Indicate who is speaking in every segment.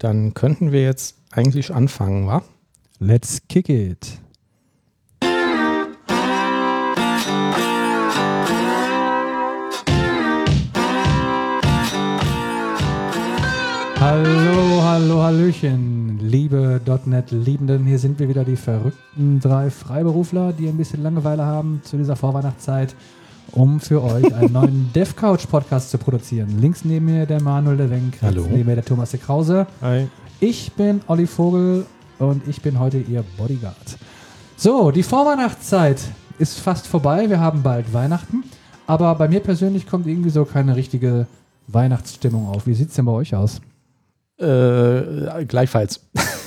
Speaker 1: dann könnten wir jetzt eigentlich anfangen, wa?
Speaker 2: Let's kick it. Hallo, hallo, Hallöchen, liebe .NET-Liebenden. Hier sind wir wieder, die verrückten drei Freiberufler, die ein bisschen Langeweile haben zu dieser Vorweihnachtszeit, um für euch einen neuen DevCouch-Podcast zu produzieren. Links neben mir der Manuel der Wenk, rechts
Speaker 1: Hallo.
Speaker 2: neben mir der Thomas de Krause.
Speaker 3: Hi.
Speaker 2: Ich bin Olli Vogel und ich bin heute Ihr Bodyguard. So, die Vorweihnachtszeit ist fast vorbei. Wir haben bald Weihnachten. Aber bei mir persönlich kommt irgendwie so keine richtige Weihnachtsstimmung auf. Wie sieht es denn bei euch aus?
Speaker 1: Äh, gleichfalls.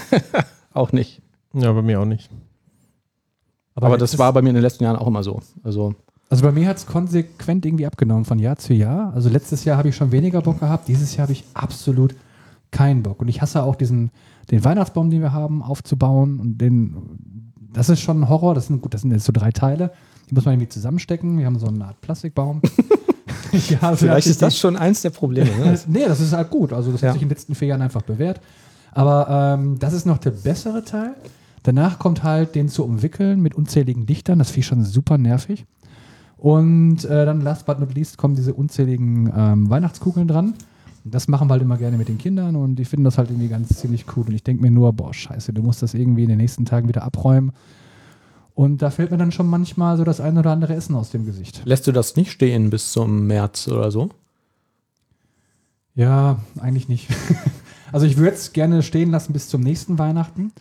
Speaker 1: auch nicht.
Speaker 3: Ja, bei mir auch nicht.
Speaker 1: Aber, das
Speaker 2: letztes-
Speaker 1: war bei mir in den letzten Jahren auch immer so. Also,
Speaker 2: Also bei mir hat es konsequent irgendwie abgenommen von Jahr zu Jahr. Also letztes Jahr habe ich schon weniger Bock gehabt. Dieses Jahr habe ich absolut keinen Bock. Und ich hasse auch diesen, den Weihnachtsbaum, den wir haben, aufzubauen. Und den, das ist schon ein Horror. Das sind gut, das sind jetzt so drei Teile. Die muss man irgendwie zusammenstecken. Wir haben so eine Art Plastikbaum. ja,
Speaker 1: vielleicht ist das schon eins der Probleme. Ne?
Speaker 2: nee, das ist halt gut. Also das
Speaker 1: Ja.
Speaker 2: hat sich in den letzten vier Jahren einfach bewährt. Aber ähm, das ist noch der bessere Teil. Danach kommt halt den zu umwickeln mit unzähligen Dichtern. Das finde ich schon super nervig. Und äh, dann last but not least kommen diese unzähligen ähm, Weihnachtskugeln dran. Das machen wir halt immer gerne mit den Kindern und die finden das halt irgendwie ganz ziemlich cool. Und ich denke mir nur, boah, scheiße, du musst das irgendwie in den nächsten Tagen wieder abräumen. Und da fällt mir dann schon manchmal so das ein oder andere Essen aus dem Gesicht.
Speaker 1: Lässt du das nicht stehen bis zum März oder so?
Speaker 2: Ja, eigentlich nicht. also ich würde es gerne stehen lassen bis zum nächsten Weihnachten,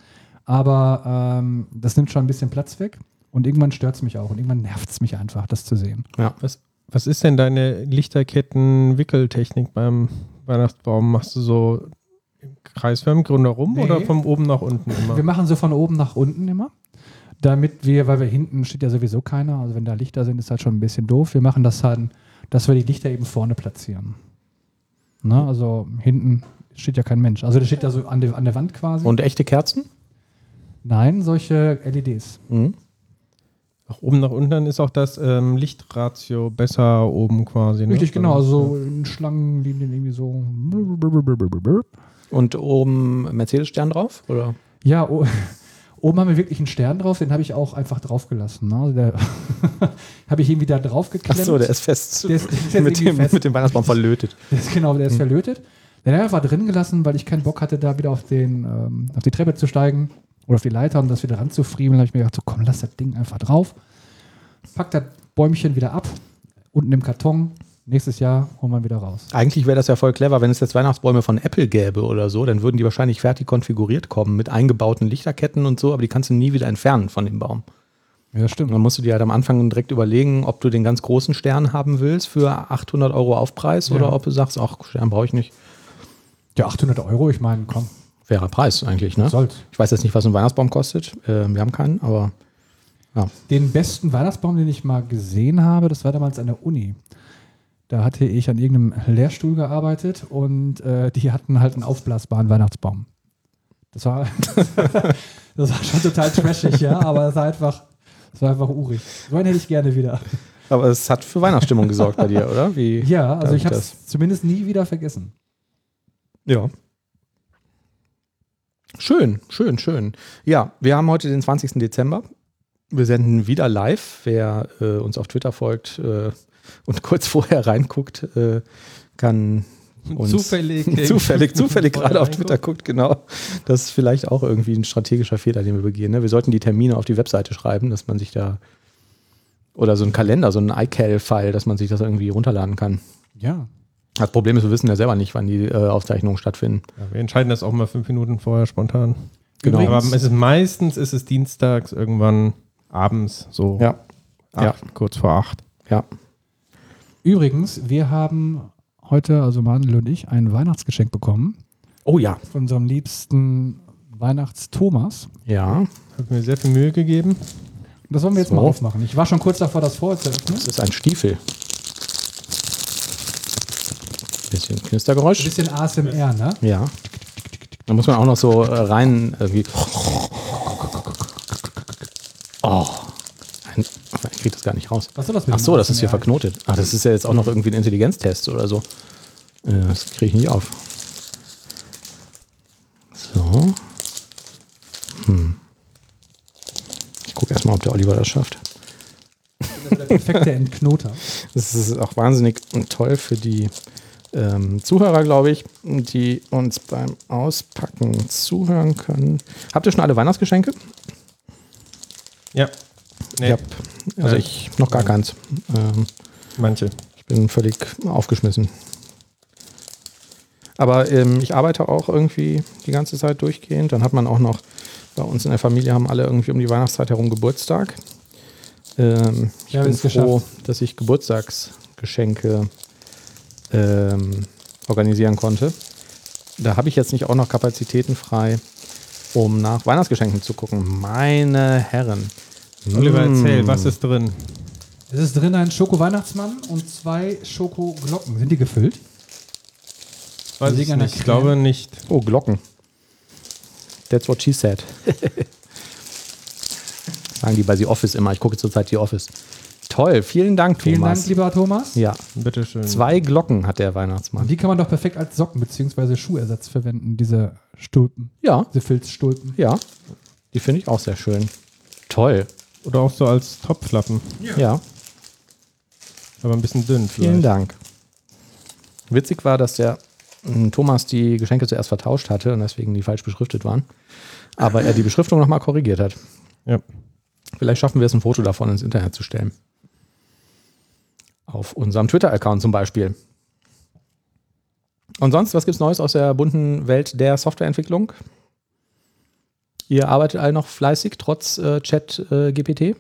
Speaker 2: aber ähm, das nimmt schon ein bisschen Platz weg und irgendwann stört es mich auch und irgendwann nervt es mich einfach, das zu sehen.
Speaker 1: Ja.
Speaker 3: Was, was ist denn deine Lichterketten-Wickeltechnik beim Weihnachtsbaum? Machst du so im kreisförmig rundherum
Speaker 2: Nee.
Speaker 3: oder von oben nach unten immer?
Speaker 2: Wir machen so von oben nach unten immer, damit wir, weil wir hinten steht ja sowieso keiner, also wenn da Lichter sind, ist halt schon ein bisschen doof. Wir machen das halt, dass wir die Lichter eben vorne platzieren. Ne? Also hinten steht ja kein Mensch. Also der steht ja so an der, an der Wand quasi.
Speaker 1: Und echte Kerzen?
Speaker 2: Nein, solche LEDs.
Speaker 1: Mhm.
Speaker 3: Nach oben nach unten ist auch das ähm, Lichtratio besser oben quasi. Ne?
Speaker 2: Richtig, genau. Also in Schlangenlinien irgendwie so.
Speaker 1: Und oben Mercedes-Stern drauf? Oder?
Speaker 2: Ja, oben haben wir wirklich einen Stern drauf, den habe ich auch einfach draufgelassen. Ne? Also der habe ich irgendwie da drauf geklemmt.
Speaker 1: Achso, der ist fest.
Speaker 2: Der ist- der ist
Speaker 1: mit, dem,
Speaker 2: fest.
Speaker 1: mit dem Weihnachtsbaum verlötet.
Speaker 2: Der ist, genau, der ist verlötet. Den habe ich einfach drin gelassen, weil ich keinen Bock hatte, da wieder auf, den, ähm, auf die Treppe zu steigen oder auf die Leiter und das wieder ranzufriemeln. Habe ich mir gedacht, so komm, lass das Ding einfach drauf. Pack das Bäumchen wieder ab, unten im Karton. Nächstes Jahr holen wir wieder raus.
Speaker 1: Eigentlich wäre das ja voll clever, wenn es jetzt Weihnachtsbäume von Apple gäbe oder so, dann würden die wahrscheinlich fertig konfiguriert kommen mit eingebauten Lichterketten und so, aber die kannst du nie wieder entfernen von dem Baum.
Speaker 2: Ja, stimmt.
Speaker 1: Und dann musst du dir halt am Anfang direkt überlegen, ob du den ganz großen Stern haben willst für 800 Euro Aufpreis
Speaker 2: Ja.
Speaker 1: oder ob du sagst, ach, Stern brauche ich nicht.
Speaker 2: Ja, 800 Euro, ich meine, komm,
Speaker 1: Fairer Preis eigentlich, ne?
Speaker 2: soll's.
Speaker 1: Ich weiß jetzt nicht, was ein Weihnachtsbaum kostet. Äh, wir haben keinen, aber
Speaker 2: Den besten Weihnachtsbaum, den ich mal gesehen habe, das war damals an der Uni. Da hatte ich an irgendeinem Lehrstuhl gearbeitet und äh, die hatten halt einen aufblasbaren Weihnachtsbaum. Das war, das war schon total trashig, ja, aber es war einfach, es war einfach urig. So einen hätte ich gerne wieder.
Speaker 1: aber es hat für Weihnachtsstimmung gesorgt bei dir, oder? Wie?
Speaker 2: Ja, also ich
Speaker 1: ich
Speaker 2: habe es zumindest nie wieder vergessen.
Speaker 1: Ja. Schön, schön, schön. Ja, wir haben heute den 20. Dezember. Wir senden wieder live. Wer äh, uns auf Twitter folgt äh, und kurz vorher reinguckt, äh, kann uns
Speaker 3: Zufällig.
Speaker 1: zufällig, zufällig gerade auf. Twitter guckt, genau. Das ist vielleicht auch irgendwie ein strategischer Fehler, den wir begehen. Ne? Wir sollten die Termine auf die Webseite schreiben, dass man sich da oder so ein Kalender, so ein iCal-File, dass man sich das irgendwie runterladen kann.
Speaker 2: Ja.
Speaker 1: Das Problem ist, wir wissen ja selber nicht, wann die äh, Aufzeichnungen stattfinden.
Speaker 3: Ja, wir entscheiden das auch mal fünf Minuten vorher spontan.
Speaker 1: Genau.
Speaker 3: Aber es ist meistens ist es dienstags irgendwann abends so
Speaker 1: Ja,
Speaker 3: acht, kurz vor acht.
Speaker 1: ja.
Speaker 2: Übrigens, wir haben heute, also Manuel und ich, ein Weihnachtsgeschenk bekommen
Speaker 1: Oh ja.
Speaker 2: von unserem liebsten Weihnachts-Thomas.
Speaker 1: Ja,
Speaker 3: Hat mir sehr viel Mühe gegeben.
Speaker 2: Das wollen wir jetzt
Speaker 1: So.
Speaker 2: mal aufmachen. Ich war schon kurz davor, das vorher zu öffnen.
Speaker 1: das ist ein Stiefel. Bisschen
Speaker 2: Ein
Speaker 1: Knistergeräusch.
Speaker 2: bisschen ASMR, ne?
Speaker 1: Ja. Da muss man auch noch so äh, rein irgendwie. Oh. Ein, ich krieg das gar nicht raus.
Speaker 2: Was soll das mit
Speaker 1: Ach so, das ist hier verknotet. Ach, das ist ja jetzt auch noch irgendwie ein Intelligenztest oder so. Äh, Das kriege ich nicht auf. So. Hm. Ich gucke erstmal, ob der Oliver das schafft.
Speaker 2: Der perfekte Entknoter.
Speaker 1: Das ist auch wahnsinnig toll für die ähm, Zuhörer, glaube ich, die uns beim Auspacken zuhören können. Habt ihr schon alle Weihnachtsgeschenke?
Speaker 3: Ja. Nee,
Speaker 1: hab, also
Speaker 3: Nein.
Speaker 1: ich noch gar keins. Ähm,
Speaker 3: manche.
Speaker 1: ich bin völlig aufgeschmissen. Aber ähm, ich arbeite auch irgendwie die ganze Zeit durchgehend. Dann hat man auch noch, bei uns in der Familie haben alle irgendwie um die Weihnachtszeit herum Geburtstag. Ähm, ich
Speaker 2: Ja,
Speaker 1: bin froh,
Speaker 2: geschafft.
Speaker 1: dass ich Geburtstagsgeschenke ähm, organisieren konnte. Da habe ich jetzt nicht auch noch Kapazitäten frei, um nach Weihnachtsgeschenken zu gucken. Meine Herren.
Speaker 3: Oliver, erzähl,
Speaker 1: Mm.
Speaker 3: was ist drin?
Speaker 2: Es ist drin ein Schoko-Weihnachtsmann und zwei Schokoglocken. Sind die gefüllt?
Speaker 3: Weiß ich nicht. Ich glaube nicht.
Speaker 1: Oh, Glocken. That's what she said. Sagen die bei The Office immer. Ich gucke zurzeit The Office. Toll, vielen Dank,
Speaker 2: Vielen
Speaker 1: Thomas.
Speaker 2: Dank, lieber Thomas.
Speaker 1: Ja,
Speaker 3: Bitteschön.
Speaker 1: zwei Glocken hat der
Speaker 2: Und
Speaker 1: Weihnachtsmann.
Speaker 2: die kann man doch perfekt als Socken bzw. Schuhersatz verwenden, diese Stulpen,
Speaker 1: Ja,
Speaker 2: diese Filzstulpen.
Speaker 1: ja. Die finde ich auch sehr schön. Toll.
Speaker 3: Oder auch so als Topflappen.
Speaker 1: Ja,
Speaker 3: Aber ein bisschen dünn vielleicht.
Speaker 1: vielen Dank. Witzig war, dass der mm, Thomas die Geschenke zuerst vertauscht hatte und deswegen die falsch beschriftet waren. Aber er die Beschriftung nochmal korrigiert hat.
Speaker 3: Ja.
Speaker 1: Vielleicht schaffen wir es, ein Foto davon ins Internet zu stellen. Auf unserem Twitter-Account zum Beispiel. Und sonst, was gibt es Neues aus der bunten Welt der Softwareentwicklung? Ihr arbeitet alle noch fleißig, trotz äh, Chat-GPT?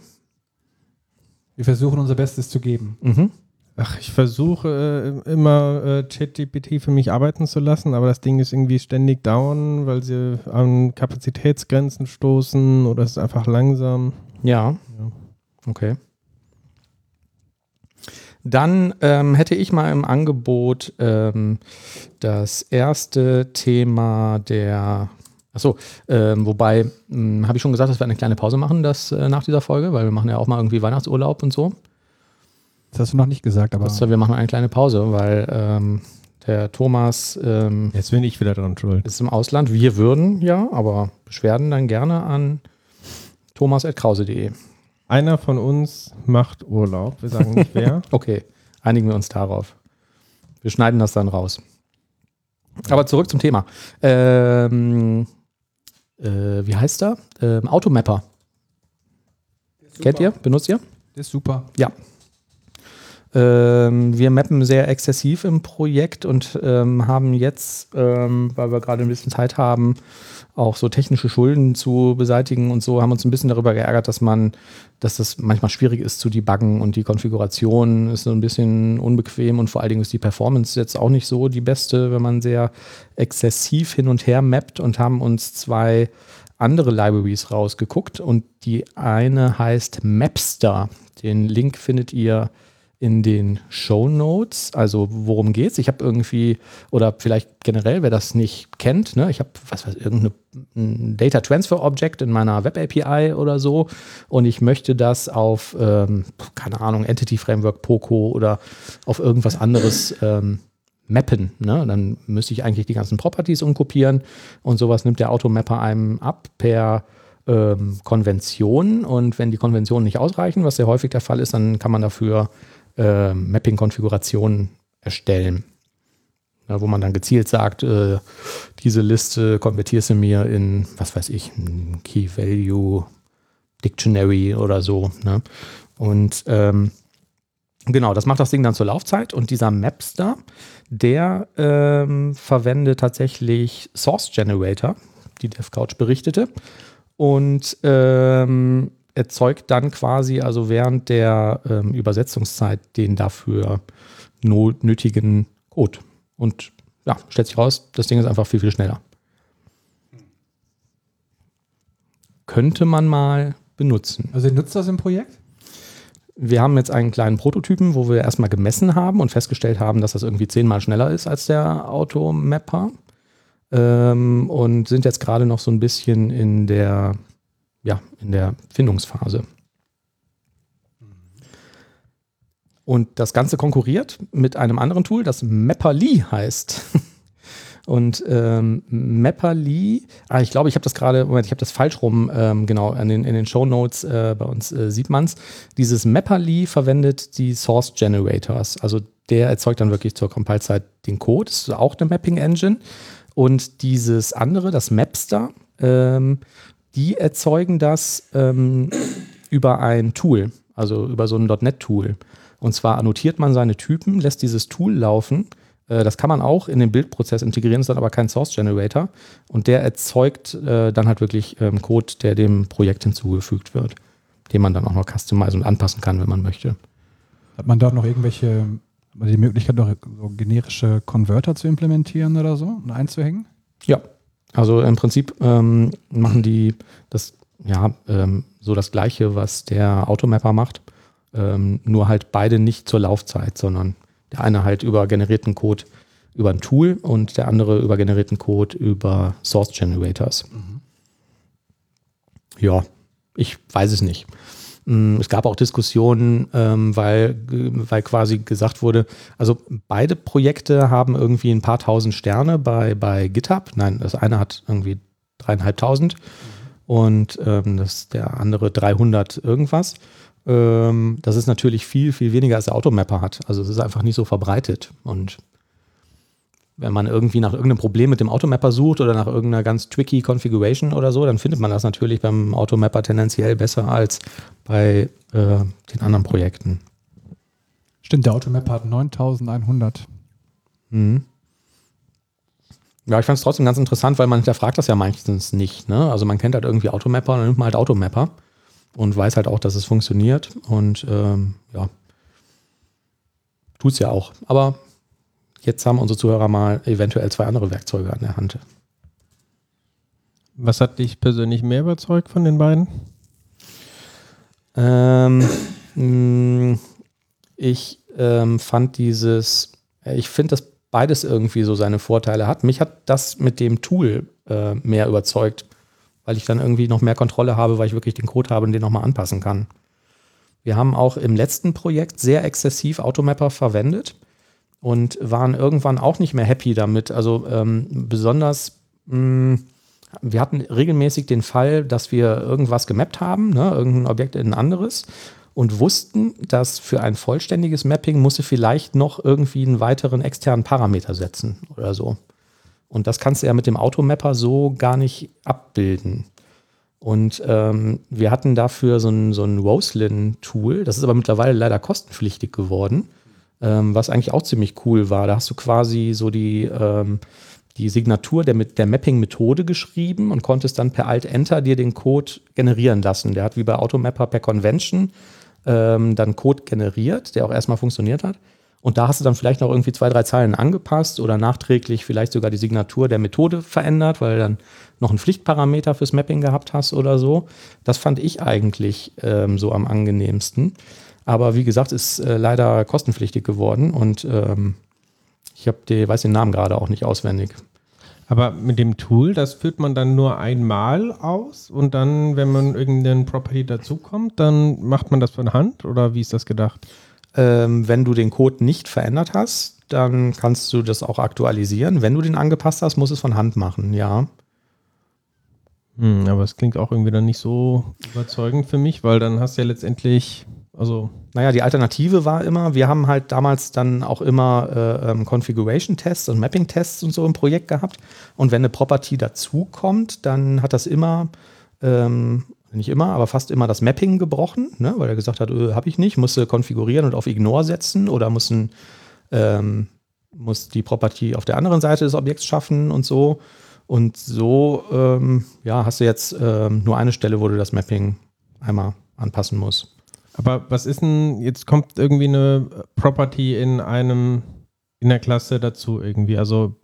Speaker 2: Wir versuchen unser Bestes zu geben.
Speaker 1: mhm.
Speaker 3: Ach, ich versuche äh, immer äh, ChatGPT für mich arbeiten zu lassen, aber das Ding ist irgendwie ständig down, weil sie an Kapazitätsgrenzen stoßen oder es ist einfach langsam.
Speaker 1: Ja.
Speaker 3: Ja.
Speaker 1: Okay. Dann ähm, hätte ich mal im Angebot ähm, das erste Thema der. Achso, ähm, wobei, habe ich schon gesagt, dass wir eine kleine Pause machen, das äh, nach dieser Folge, weil wir machen ja auch mal irgendwie Weihnachtsurlaub und so.
Speaker 2: Das hast du noch nicht gesagt, aber
Speaker 1: Das, wir machen eine kleine Pause, weil ähm, der Thomas ähm,
Speaker 3: Jetzt bin ich wieder dran schuld.
Speaker 1: ist im Ausland. Wir würden ja, aber Beschwerden dann gerne an thomas.krause.de.
Speaker 3: Einer von uns macht Urlaub. Wir sagen nicht wer.
Speaker 1: Okay, einigen wir uns darauf. Wir schneiden das dann raus. Aber zurück zum Thema. Ähm, äh, wie heißt er? Ähm, Automapper. Kennt ihr? Benutzt ihr?
Speaker 2: Das ist super.
Speaker 1: Ähm, wir mappen sehr exzessiv im Projekt und ähm, haben jetzt, ähm, weil wir gerade ein bisschen Zeit haben, auch so technische Schulden zu beseitigen und so, haben uns ein bisschen darüber geärgert, dass man, dass das manchmal schwierig ist zu debuggen und die Konfiguration ist so ein bisschen unbequem und vor allen Dingen ist die Performance jetzt auch nicht so die beste, wenn man sehr exzessiv hin und her mappt und haben uns zwei andere Libraries rausgeguckt und die eine heißt Mapster. Den Link findet ihr in den Show Notes. Also worum geht's? Ich habe irgendwie, oder vielleicht generell, wer das nicht kennt, ne, ich habe, was weiß irgendeine ein Data Transfer Object in meiner Web API oder so und ich möchte das auf, ähm, keine Ahnung, Entity Framework, Poco oder auf irgendwas anderes ähm, mappen. Ne? Dann müsste ich eigentlich die ganzen Properties umkopieren und sowas nimmt der Automapper einem ab per ähm, Konvention und wenn die Konventionen nicht ausreichen, was sehr häufig der Fall ist, dann kann man dafür äh, Mapping-Konfigurationen erstellen. Ja, wo man dann gezielt sagt, äh, diese Liste konvertierst du mir in, was weiß ich, ein Key Value Dictionary oder so. Ne? Und ähm, genau, das macht das Ding dann zur Laufzeit und dieser Mapster, der ähm, verwendet tatsächlich Source Generator, die DevCouch berichtete, und ähm, erzeugt dann quasi, also während der ähm, Übersetzungszeit, den dafür nötigen Code. Und ja, stellt sich raus, das Ding ist einfach viel, viel schneller. Könnte man mal benutzen.
Speaker 2: Also ihr nutzt das im Projekt?
Speaker 1: Wir haben jetzt einen kleinen Prototypen, wo wir erstmal gemessen haben und festgestellt haben, dass das irgendwie zehnmal schneller ist als der Automapper. Ähm, und sind jetzt gerade noch so ein bisschen in der, ja, in der Findungsphase. Und das Ganze konkurriert mit einem anderen Tool, das Mapperly heißt. Und ähm, Mapperly, ah, ich glaube, ich habe das gerade, Moment, ich habe das falsch rum, ähm, genau, in den, in den Show Notes äh, bei uns äh, sieht man es. Dieses Mapperly verwendet die Source Generators. Also der erzeugt dann wirklich zur Compile-Zeit den Code. Das ist auch eine Mapping-Engine. Und dieses andere, das Mapster, ähm, die erzeugen das ähm, über ein Tool, also über so ein .NET-Tool. Und zwar annotiert man seine Typen, lässt dieses Tool laufen. Äh, das kann man auch in den Bildprozess integrieren, ist dann aber kein Source Generator. Und der erzeugt äh, dann halt wirklich ähm, Code, der dem Projekt hinzugefügt wird, den man dann auch noch customizen und anpassen kann, wenn man möchte.
Speaker 2: Hat man dort noch irgendwelche, die Möglichkeit, noch so generische Converter zu implementieren oder so und einzuhängen?
Speaker 1: Ja, also im Prinzip ähm, machen die das ja ähm, so das Gleiche, was der Automapper macht, ähm, nur halt beide nicht zur Laufzeit, sondern der eine halt über generierten Code über ein Tool und der andere über generierten Code über Source Generators. Mhm. Ja, ich weiß es nicht. Mm, es gab auch Diskussionen, ähm, weil, weil quasi gesagt wurde, also beide Projekte haben irgendwie ein paar tausend Sterne bei, bei GitHub. Nein, das eine hat irgendwie dreieinhalbtausend und ähm, das, der andere 300 irgendwas. Ähm, das ist natürlich viel, viel weniger als der Automapper hat. Also es ist einfach nicht so verbreitet und wenn man irgendwie nach irgendeinem Problem mit dem Automapper sucht oder nach irgendeiner ganz tricky Configuration oder so, dann findet man das natürlich beim Automapper tendenziell besser als bei äh, den anderen Projekten.
Speaker 2: Stimmt, der Automapper hat 9100. Mhm.
Speaker 1: Ja, ich fand es trotzdem ganz interessant, weil man hinterfragt das ja meistens nicht. Ne? Also man kennt halt irgendwie Automapper und dann nimmt man halt Automapper und weiß halt auch, dass es funktioniert und ähm, ja, tut es ja auch. Aber Jetzt haben unsere Zuhörer mal eventuell zwei andere Werkzeuge an der Hand.
Speaker 3: Was hat dich persönlich mehr überzeugt von den beiden?
Speaker 1: Ähm, mh, ich ähm, fand dieses, ich finde, dass beides irgendwie so seine Vorteile hat. Mich hat das mit dem Tool äh, mehr überzeugt, weil ich dann irgendwie noch mehr Kontrolle habe, weil ich wirklich den Code habe und den nochmal anpassen kann. Wir haben auch im letzten Projekt sehr exzessiv Automapper verwendet und waren irgendwann auch nicht mehr happy damit. Also ähm, besonders, mh, mm, wir hatten regelmäßig den Fall, dass wir irgendwas gemappt haben, ne, irgendein Objekt in ein anderes und wussten, dass für ein vollständiges Mapping musste vielleicht noch irgendwie einen weiteren externen Parameter setzen oder so. Und das kannst du ja mit dem Automapper so gar nicht abbilden. Und ähm, wir hatten dafür so ein, so ein Roslyn-Tool, das ist aber mittlerweile leider kostenpflichtig geworden ähm, was eigentlich auch ziemlich cool war. Da hast du quasi so die, ähm, die Signatur der, der Mapping-Methode geschrieben und konntest dann per Alt-Enter dir den Code generieren lassen. Der hat wie bei Automapper per Convention ähm, dann Code generiert, der auch erstmal funktioniert hat. Und da hast du dann vielleicht noch irgendwie zwei, drei Zeilen angepasst oder nachträglich vielleicht sogar die Signatur der Methode verändert, weil du dann noch einen Pflichtparameter fürs Mapping gehabt hast oder so. Das fand ich eigentlich ähm, so am angenehmsten. Aber wie gesagt, ist äh, leider kostenpflichtig geworden und ähm, ich habe die, weiß den Namen gerade auch nicht auswendig.
Speaker 3: Aber mit dem Tool, das führt man dann nur einmal aus und dann, wenn man irgendeinen Property dazukommt, dann macht man das von Hand oder wie ist das gedacht?
Speaker 1: Ähm, wenn du den Code nicht verändert hast, dann kannst du das auch aktualisieren. Wenn du den angepasst hast, musst du es von Hand machen, ja.
Speaker 3: Hm, aber es klingt auch irgendwie dann nicht so überzeugend für mich, weil dann hast du ja letztendlich also.
Speaker 1: Naja, die Alternative war immer, wir haben halt damals dann auch immer äh, ähm, Configuration-Tests und Mapping-Tests und so im Projekt gehabt. Und wenn eine Property dazukommt, dann hat das immer, ähm, nicht immer, aber fast immer das Mapping gebrochen, ne? weil er gesagt hat, äh, habe ich nicht, musste konfigurieren und auf Ignore setzen oder müssen, ähm, muss die Property auf der anderen Seite des Objekts schaffen und so. Und so ähm, ja, hast du jetzt ähm, nur eine Stelle, wo du das Mapping einmal anpassen musst.
Speaker 3: Aber was ist denn, jetzt kommt irgendwie eine Property in einem, in der Klasse dazu irgendwie. Also,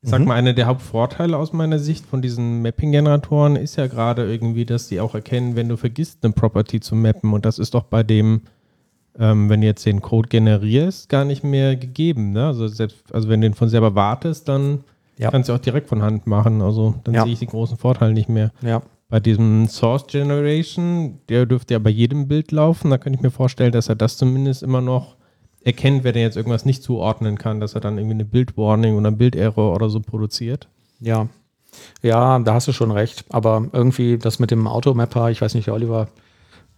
Speaker 3: ich sag mhm. mal, einer der Hauptvorteile aus meiner Sicht von diesen Mapping-Generatoren ist ja gerade irgendwie, dass die auch erkennen, wenn du vergisst, eine Property zu mappen. Und das ist doch bei dem, ähm, wenn du jetzt den Code generierst, gar nicht mehr gegeben. Ne? Also, selbst, also wenn du den von selber wartest, dann ja. kannst du auch direkt von Hand machen. Also dann ja. sehe ich den großen Vorteil nicht mehr.
Speaker 1: Ja.
Speaker 3: Bei diesem Source Generation, der dürfte ja bei jedem Bild laufen. Da könnte ich mir vorstellen, dass er das zumindest immer noch erkennt, wenn er jetzt irgendwas nicht zuordnen kann, dass er dann irgendwie eine Bildwarning oder ein Bilderror oder so produziert.
Speaker 1: Ja. Ja, da hast du schon recht. Aber irgendwie das mit dem Automapper, ich weiß nicht, Oliver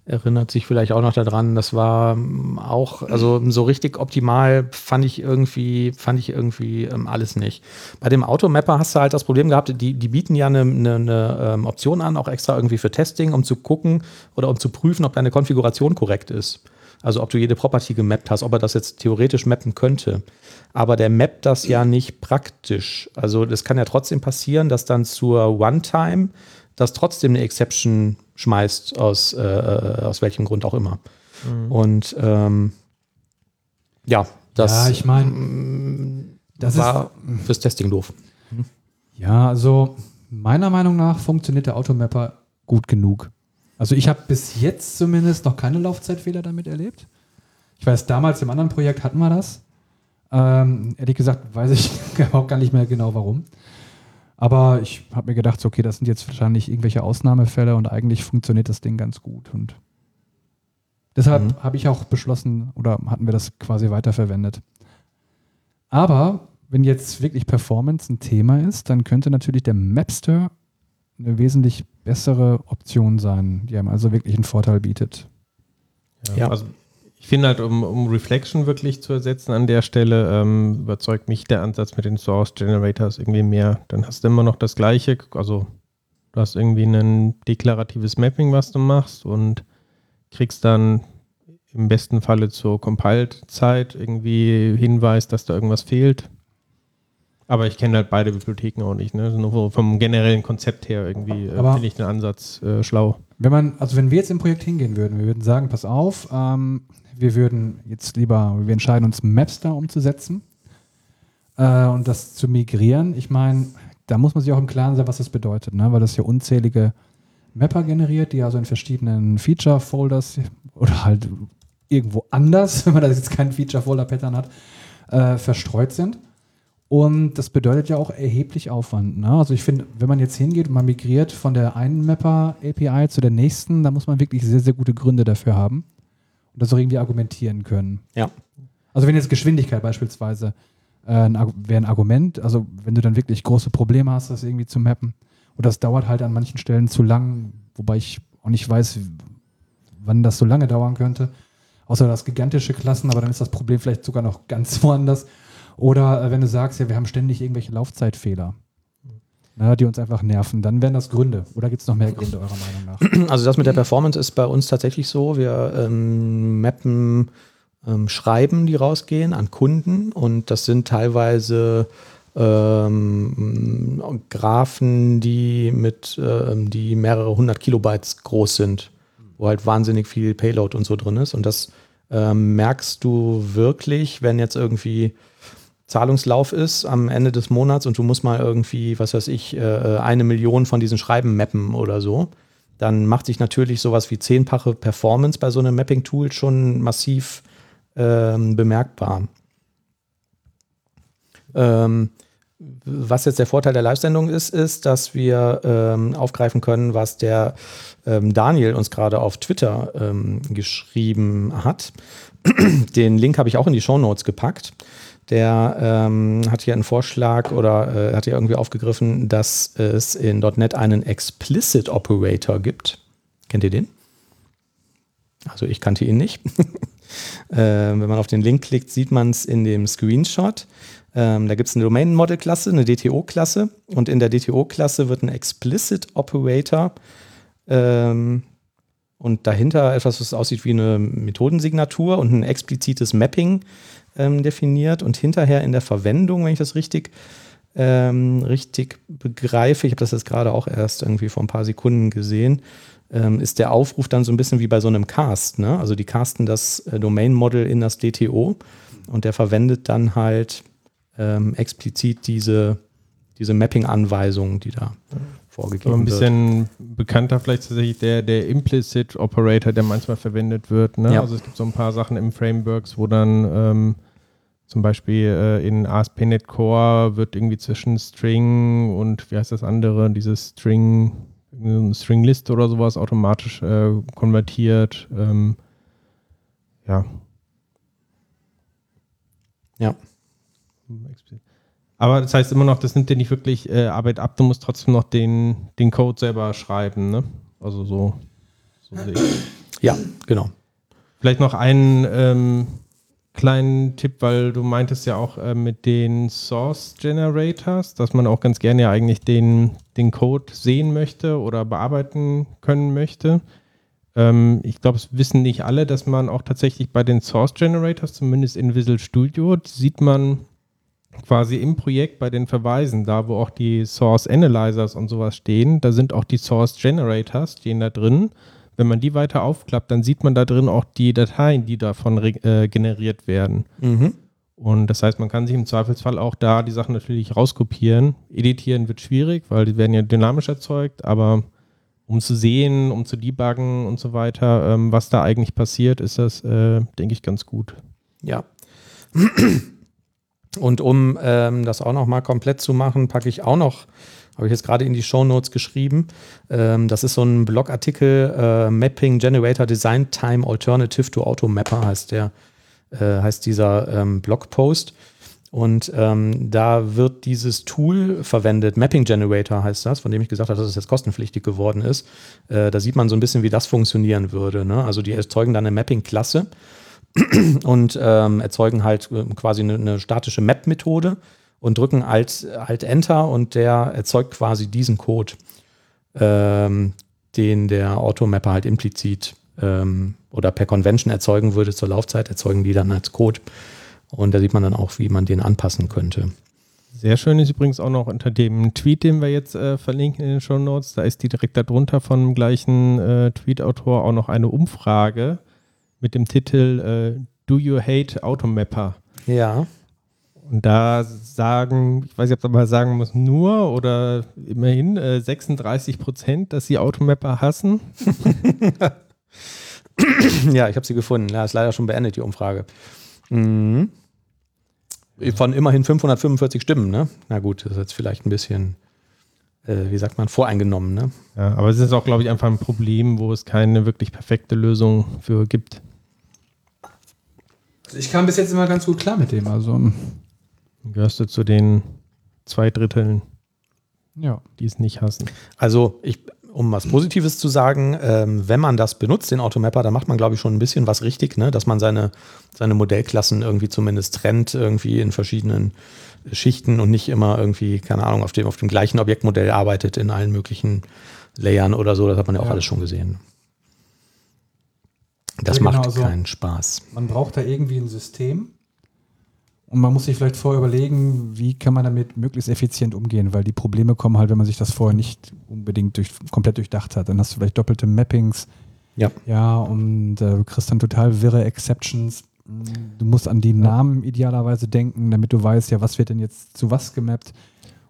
Speaker 1: erinnert sich vielleicht auch noch daran, das war ähm, auch, also so richtig optimal fand ich irgendwie, fand ich irgendwie ähm, alles nicht. Bei dem Automapper hast du halt das Problem gehabt, die, die bieten ja eine, eine, eine ähm, Option an, auch extra irgendwie für Testing, um zu gucken oder um zu prüfen, ob deine Konfiguration korrekt ist. Also ob du jede Property gemappt hast, ob er das jetzt theoretisch mappen könnte. Aber der mappt das ja nicht praktisch. Also das kann ja trotzdem passieren, dass dann zur One-Time das trotzdem eine Exception schmeißt, aus, äh, äh, aus welchem Grund auch immer. Mhm. Und ähm, ja, das
Speaker 2: ja, ich meine,
Speaker 1: das war ist, fürs Testing doof.
Speaker 2: Ja, also meiner Meinung nach funktioniert der Automapper gut genug. Also ich habe bis jetzt zumindest noch keine Laufzeitfehler damit erlebt. Ich weiß, damals im anderen Projekt hatten wir das. Ähm, ehrlich gesagt weiß ich auch gar nicht mehr genau warum. Aber ich habe mir gedacht, okay, das sind jetzt wahrscheinlich irgendwelche Ausnahmefälle und eigentlich funktioniert das Ding ganz gut. Und deshalb mhm. habe ich auch beschlossen oder hatten wir das quasi weiterverwendet. Aber wenn jetzt wirklich Performance ein Thema ist, dann könnte natürlich der Mapster eine wesentlich bessere Option sein, die einem also wirklich einen Vorteil bietet.
Speaker 3: Ja, ja. also ich finde halt, um, um Reflection wirklich zu ersetzen an der Stelle, ähm, überzeugt mich der Ansatz mit den Source Generators irgendwie mehr. Dann hast du immer noch das Gleiche, also du hast irgendwie ein deklaratives Mapping, was du machst und kriegst dann im besten Falle zur Compiled-Zeit irgendwie Hinweis, dass da irgendwas fehlt. Aber ich kenne halt beide Bibliotheken auch nicht. Ne? Nur vom generellen Konzept her irgendwie äh, finde ich den Ansatz äh, schlau.
Speaker 2: Wenn man, also wenn wir jetzt im Projekt hingehen würden, wir würden sagen, pass auf, ähm, wir würden jetzt lieber, wir entscheiden uns Mapster umzusetzen äh, und das zu migrieren. Ich meine, da muss man sich auch im Klaren sein, was das bedeutet, ne? weil das ja unzählige Mapper generiert, die also in verschiedenen Feature-Folders oder halt irgendwo anders, wenn man da jetzt keinen Feature-Folder-Pattern hat, äh, verstreut sind. Und das bedeutet ja auch erheblich Aufwand. Ne? Also ich finde, wenn man jetzt hingeht und man migriert von der einen Mapper-API zu der nächsten, da muss man wirklich sehr, sehr gute Gründe dafür haben und das auch irgendwie argumentieren können.
Speaker 1: Ja.
Speaker 2: Also wenn jetzt Geschwindigkeit beispielsweise äh, wäre ein Argument, also wenn du dann wirklich große Probleme hast, das irgendwie zu mappen, und das dauert halt an manchen Stellen zu lang, wobei ich auch nicht weiß, wann das so lange dauern könnte, außer das gigantische Klassen, aber dann ist das Problem vielleicht sogar noch ganz woanders. Oder äh, wenn du sagst, ja, wir haben ständig irgendwelche Laufzeitfehler na, die uns einfach nerven, dann wären das Gründe. Oder gibt es noch mehr Gründe eurer Meinung
Speaker 1: nach? Also das mit der Performance ist bei uns tatsächlich so. Wir ähm, mappen ähm, Schreiben, die rausgehen an Kunden und das sind teilweise ähm, Graphen, die mit, ähm, die mehrere hundert Kilobytes groß sind, wo halt wahnsinnig viel Payload und so drin ist. Und das ähm, merkst du wirklich, wenn jetzt irgendwie Zahlungslauf ist am Ende des Monats und du musst mal irgendwie, was weiß ich, äh, eine Million von diesen Schreiben mappen oder so, dann macht sich natürlich sowas wie zehnfache Performance bei so einem Mapping-Tool schon massiv ähm, bemerkbar. Ähm, was jetzt der Vorteil der Live-Sendung ist, ist, dass wir ähm, aufgreifen können, was der ähm, Daniel uns gerade auf Twitter ähm, geschrieben hat. Den Link habe ich auch in die Show Notes gepackt der ähm, hat hier einen Vorschlag oder äh, hat hier irgendwie aufgegriffen, dass es in .NET einen Explicit Operator gibt. Kennt ihr den? Also ich kannte ihn nicht. äh, wenn man auf den Link klickt, sieht man es in dem Screenshot. Ähm, da gibt es eine Domain Model Klasse, eine DTO-Klasse und in der DTO-Klasse wird ein Explicit Operator ähm, und dahinter etwas, was aussieht wie eine Methodensignatur und ein explizites Mapping ähm, definiert und hinterher in der Verwendung, wenn ich das richtig, ähm, richtig begreife, ich habe das jetzt gerade auch erst irgendwie vor ein paar Sekunden gesehen, ähm, ist der Aufruf dann so ein bisschen wie bei so einem Cast. Ne? Also die casten das äh, Domain-Model in das DTO und der verwendet dann halt ähm, explizit diese, diese Mapping-Anweisungen, die da vorgegeben
Speaker 3: wird. Ein bisschen wird. bekannter vielleicht tatsächlich der, der Implicit Operator, der manchmal verwendet wird. Ne? Ja. Also es gibt so ein paar Sachen im Frameworks, wo dann ähm, zum Beispiel äh, in ASP.NET Core wird irgendwie zwischen String und wie heißt das andere, dieses String, String List oder sowas automatisch äh, konvertiert. Ähm, ja.
Speaker 1: Ja.
Speaker 3: Aber das heißt immer noch, das nimmt dir nicht wirklich äh, Arbeit ab, du musst trotzdem noch den, den Code selber schreiben, ne? Also so, so sehe ich.
Speaker 1: Ja, genau.
Speaker 3: Vielleicht noch einen ähm, kleinen Tipp, weil du meintest ja auch äh, mit den Source Generators, dass man auch ganz gerne ja eigentlich den, den Code sehen möchte oder bearbeiten können möchte. Ähm, ich glaube, es wissen nicht alle, dass man auch tatsächlich bei den Source Generators, zumindest in Visual Studio, sieht man quasi im Projekt bei den Verweisen, da wo auch die Source Analyzers und sowas stehen, da sind auch die Source Generators, stehen da drin. Wenn man die weiter aufklappt, dann sieht man da drin auch die Dateien, die davon äh, generiert werden.
Speaker 1: Mhm.
Speaker 3: Und das heißt, man kann sich im Zweifelsfall auch da die Sachen natürlich rauskopieren. Editieren wird schwierig, weil die werden ja dynamisch erzeugt, aber um zu sehen, um zu debuggen und so weiter, ähm, was da eigentlich passiert, ist das, äh, denke ich, ganz gut.
Speaker 1: Ja. Und um ähm, das auch noch mal komplett zu machen, packe ich auch noch, habe ich jetzt gerade in die Show Notes geschrieben. Ähm, das ist so ein Blogartikel, äh, Mapping Generator Design Time Alternative to Automapper heißt der, äh, heißt dieser ähm, Blogpost. Und ähm, da wird dieses Tool verwendet, Mapping Generator heißt das, von dem ich gesagt habe, dass es jetzt kostenpflichtig geworden ist. Äh, da sieht man so ein bisschen, wie das funktionieren würde. Ne? Also die erzeugen dann eine Mapping-Klasse und ähm, erzeugen halt äh, quasi eine, eine statische Map-Methode und drücken Alt, Alt Enter und der erzeugt quasi diesen Code, ähm, den der Automapper halt implizit ähm, oder per Convention erzeugen würde zur Laufzeit, erzeugen die dann als Code. Und da sieht man dann auch, wie man den anpassen könnte.
Speaker 3: Sehr schön ist übrigens auch noch unter dem Tweet, den wir jetzt äh, verlinken in den Show Notes, da ist die direkt darunter von dem gleichen äh, Tweet-Autor auch noch eine Umfrage, mit dem Titel äh, Do You Hate Automapper?
Speaker 1: Ja.
Speaker 3: Und da sagen, ich weiß nicht, ob man sagen muss, nur oder immerhin äh, 36 Prozent, dass sie Automapper hassen.
Speaker 1: ja, ich habe sie gefunden. Ja, ist leider schon beendet, die Umfrage. Mhm. Von immerhin 545 Stimmen, ne? Na gut, das ist jetzt vielleicht ein bisschen, äh, wie sagt man, voreingenommen, ne?
Speaker 3: Ja, aber es ist auch, glaube ich, einfach ein Problem, wo es keine wirklich perfekte Lösung für gibt.
Speaker 2: Also ich kam bis jetzt immer ganz gut klar mit dem. Also
Speaker 3: gehörst du zu den zwei Dritteln,
Speaker 2: ja.
Speaker 3: die es nicht hassen.
Speaker 1: Also ich, um was Positives zu sagen, ähm, wenn man das benutzt, den Automapper, dann macht man, glaube ich, schon ein bisschen was richtig, ne? dass man seine, seine Modellklassen irgendwie zumindest trennt, irgendwie in verschiedenen Schichten und nicht immer irgendwie, keine Ahnung, auf dem, auf dem gleichen Objektmodell arbeitet in allen möglichen Layern oder so. Das hat man ja auch
Speaker 2: Ja.
Speaker 1: alles schon gesehen. Das
Speaker 2: genau
Speaker 1: macht
Speaker 2: so.
Speaker 1: keinen Spaß.
Speaker 2: Man braucht da irgendwie ein System und man muss sich vielleicht vorher überlegen, wie kann man damit möglichst effizient umgehen, weil die Probleme kommen halt, wenn man sich das vorher nicht unbedingt durch, komplett durchdacht hat. Dann hast du vielleicht doppelte Mappings,
Speaker 1: Ja.
Speaker 2: ja, und äh, du kriegst dann total wirre Exceptions. Du musst an die Namen idealerweise denken, damit du weißt, ja, was wird denn jetzt zu was gemappt.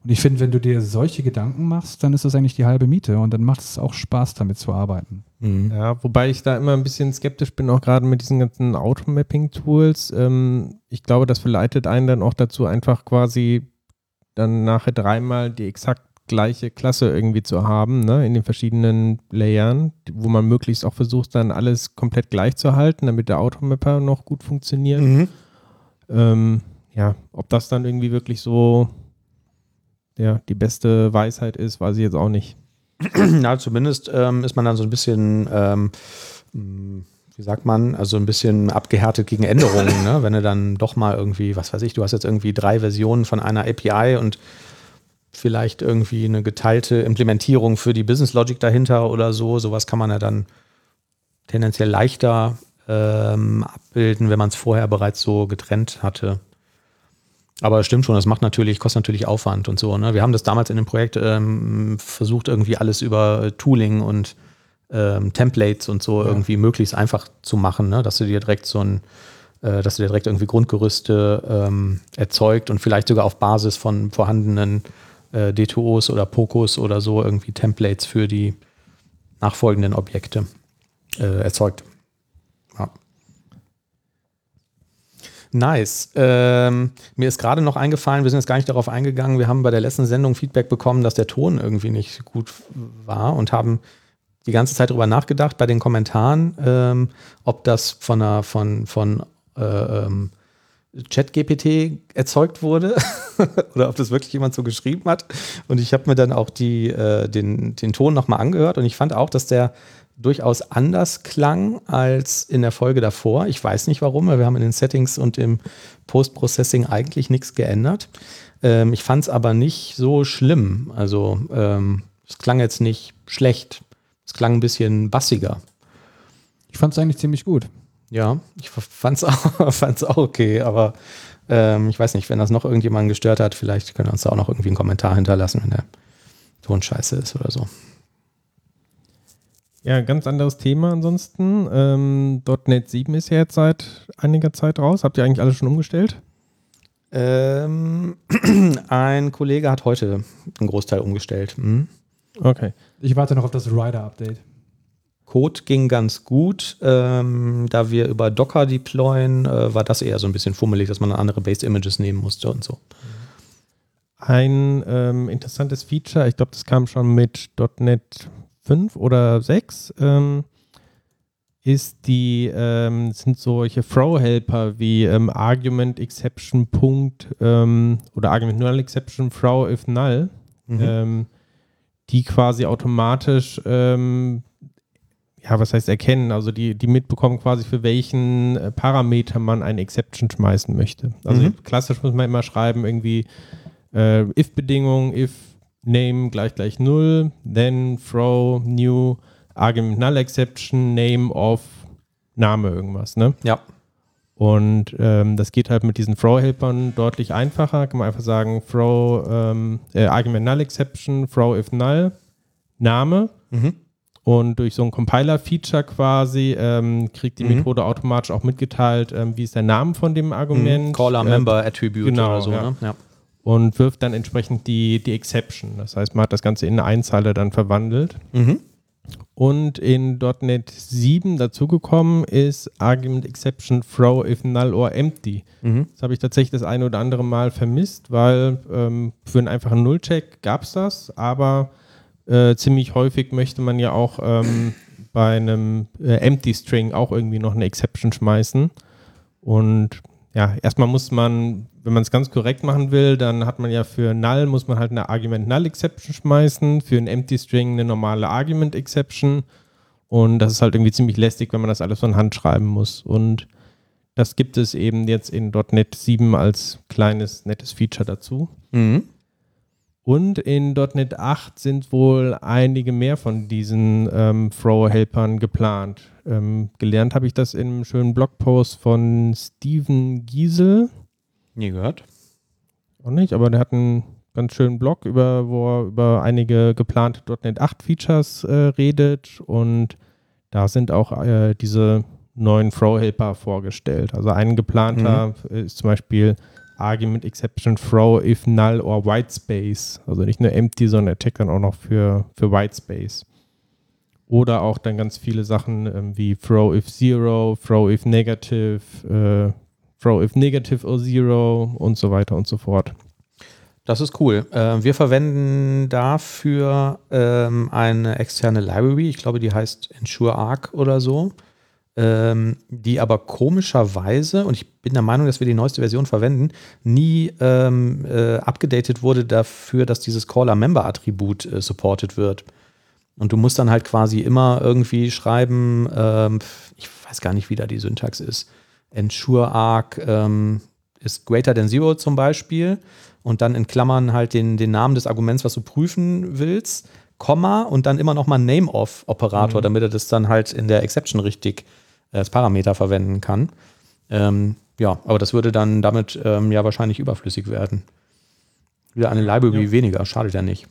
Speaker 2: Und ich finde, wenn du dir solche Gedanken machst, dann ist das eigentlich die halbe Miete und dann macht es auch Spaß, damit zu arbeiten.
Speaker 1: Mhm.
Speaker 3: Ja, wobei ich da immer ein bisschen skeptisch bin, auch gerade mit diesen ganzen Automapping-Tools. Ähm, ich glaube, das verleitet einen dann auch dazu, einfach quasi dann nachher dreimal die exakt gleiche Klasse irgendwie zu haben, ne, in den verschiedenen Layern, wo man möglichst auch versucht, dann alles komplett gleich zu halten, damit der Automapper noch gut funktioniert.
Speaker 1: Mhm.
Speaker 3: Ähm, ja, ob das dann irgendwie wirklich so ja, die beste Weisheit ist, weiß ich jetzt auch nicht.
Speaker 1: Ja, zumindest ähm, ist man dann so ein bisschen, ähm, mh, wie sagt man, also ein bisschen abgehärtet gegen Änderungen, ne? wenn du dann doch mal irgendwie, was weiß ich, du hast jetzt irgendwie drei Versionen von einer API und vielleicht irgendwie eine geteilte Implementierung für die Business Logic dahinter oder so. Sowas kann man ja dann tendenziell leichter ähm, abbilden, wenn man es vorher bereits so getrennt hatte. Aber es stimmt schon, das macht natürlich, kostet natürlich Aufwand und so. Ne? Wir haben das damals in dem Projekt ähm, versucht, irgendwie alles über äh, Tooling und ähm, Templates und so
Speaker 2: Ja.
Speaker 1: irgendwie möglichst einfach zu machen, ne? dass du dir direkt so ein, äh, dass du dir direkt irgendwie Grundgerüste ähm, erzeugt und vielleicht sogar auf Basis von vorhandenen äh, D2Os oder POCOs oder so irgendwie Templates für die nachfolgenden Objekte äh, erzeugt. Nice. Ähm, mir ist gerade noch eingefallen, wir sind jetzt gar nicht darauf eingegangen, wir haben bei der letzten Sendung Feedback bekommen, dass der Ton irgendwie nicht gut war und haben die ganze Zeit darüber nachgedacht bei den Kommentaren, ähm, ob das von einer, von, von äh, ähm, ChatGPT erzeugt wurde oder ob das wirklich jemand so geschrieben hat. Und ich habe mir dann auch die, äh, den, den Ton nochmal angehört und ich fand auch, dass der durchaus anders klang als in der Folge davor. Ich weiß nicht warum, weil wir haben in den Settings und im Post-Processing eigentlich nichts geändert. Ähm, ich fand es aber nicht so schlimm. Also ähm, es klang jetzt nicht schlecht. Es klang ein bisschen bassiger.
Speaker 2: Ich fand es eigentlich ziemlich gut.
Speaker 1: Ja, ich fand es auch, fand's auch okay, aber ähm, ich weiß nicht, wenn das noch irgendjemanden gestört hat, vielleicht können wir uns da auch noch irgendwie einen Kommentar hinterlassen, wenn der Ton scheiße ist oder so.
Speaker 3: Ja, ganz anderes Thema ansonsten. Ähm, .NET 7 ist ja jetzt seit einiger Zeit raus. Habt ihr eigentlich alles schon umgestellt?
Speaker 1: Ähm, ein Kollege hat heute einen Großteil umgestellt. Mhm.
Speaker 3: Okay.
Speaker 2: Ich warte noch auf das Rider-Update.
Speaker 1: Code ging ganz gut. Ähm, da wir über Docker deployen, äh, war das eher so ein bisschen fummelig, dass man andere Base-Images nehmen musste und so.
Speaker 3: Ein ähm, interessantes Feature, ich glaube, das kam schon mit .NET 5 oder 6, ähm, ist die, ähm, sind solche Throw-Helper wie ähm, Argument Exception Punkt ähm, oder Argument Null Exception Throw if Null,
Speaker 1: Mhm.
Speaker 3: ähm, die quasi automatisch, ähm, ja, was heißt erkennen, also die, die mitbekommen quasi für welchen äh, Parameter man eine Exception schmeißen möchte. Also
Speaker 1: Mhm.
Speaker 3: klassisch muss man immer schreiben, irgendwie äh, if-Bedingung, if name gleich gleich null, then throw new argument null exception name of Name irgendwas, ne?
Speaker 1: Ja.
Speaker 3: Und ähm, das geht halt mit diesen Throw-Helpern deutlich einfacher. Kann man einfach sagen, throw ähm, äh, argument null exception, throw if null, Name.
Speaker 1: Mhm.
Speaker 3: Und durch so ein Compiler-Feature quasi ähm, kriegt die
Speaker 1: Mhm.
Speaker 3: Methode automatisch auch mitgeteilt, ähm, wie ist der Name von dem Argument.
Speaker 1: Caller
Speaker 3: äh,
Speaker 1: Member Attribute
Speaker 3: genau,
Speaker 1: oder so.
Speaker 3: ja.
Speaker 1: Ne? Ja.
Speaker 3: Und wirft dann entsprechend die, die Exception. Das heißt, man hat das Ganze in eine Einzeile dann verwandelt.
Speaker 1: Mhm.
Speaker 3: Und in .NET 7 dazugekommen ist Argument Exception Throw if null or empty.
Speaker 1: Mhm.
Speaker 3: Das habe ich tatsächlich das eine oder andere Mal vermisst, weil ähm, für einen einfachen Nullcheck gab es das, aber äh, ziemlich häufig möchte man ja auch ähm, bei einem äh, Empty String auch irgendwie noch eine Exception schmeißen. Und ja, erstmal muss man, wenn man es ganz korrekt machen will, dann hat man ja für Null muss man halt eine Argument Null Exception schmeißen, für ein Empty String eine normale Argument Exception. Und das ist halt irgendwie ziemlich lästig, wenn man das alles von Hand schreiben muss. Und das gibt es eben jetzt in .NET 7 als kleines, nettes Feature dazu.
Speaker 1: Mhm.
Speaker 3: Und in .NET 8 sind wohl einige mehr von diesen ähm, Throw-Helpern geplant. Ähm, gelernt habe ich das in einem schönen Blogpost von Steven Giesel.
Speaker 1: Nie gehört.
Speaker 3: Auch nicht, aber der hat einen ganz schönen Blog, über, wo er über einige geplante .NET 8 Features äh, redet. Und da sind auch äh, diese neuen Throw-Helper vorgestellt. Also ein geplanter ist zum Beispiel Argument Exception Throw if null or white space. Also nicht nur empty, sondern er checkt dann auch noch für, für white space. Oder auch dann ganz viele Sachen ähm, wie Throw if zero, Throw if negative, äh, Throw if negative or zero und so weiter und so fort.
Speaker 1: Das ist cool. Äh, wir verwenden dafür ähm, eine externe Library. Ich glaube, die heißt Ensure Arc oder so. Ähm, die aber komischerweise, und ich bin der Meinung, dass wir die neueste Version verwenden, nie ähm, äh, abgedatet wurde dafür, dass dieses Caller-Member-Attribut äh, supported wird. Und du musst dann halt quasi immer irgendwie schreiben, ähm, ich weiß gar nicht, wie da die Syntax ist. Ensure Arc ähm, ist greater than zero zum Beispiel und dann in Klammern halt den, den Namen des Arguments, was du prüfen willst, Komma und dann immer noch mal Name-of-Operator,
Speaker 3: Mhm.
Speaker 1: damit er das dann halt in der Exception richtig äh, als Parameter verwenden kann. Ähm, ja, aber das würde dann damit ähm, ja wahrscheinlich überflüssig werden. Wieder eine Library
Speaker 3: Ja.
Speaker 1: weniger, schadet ja nicht.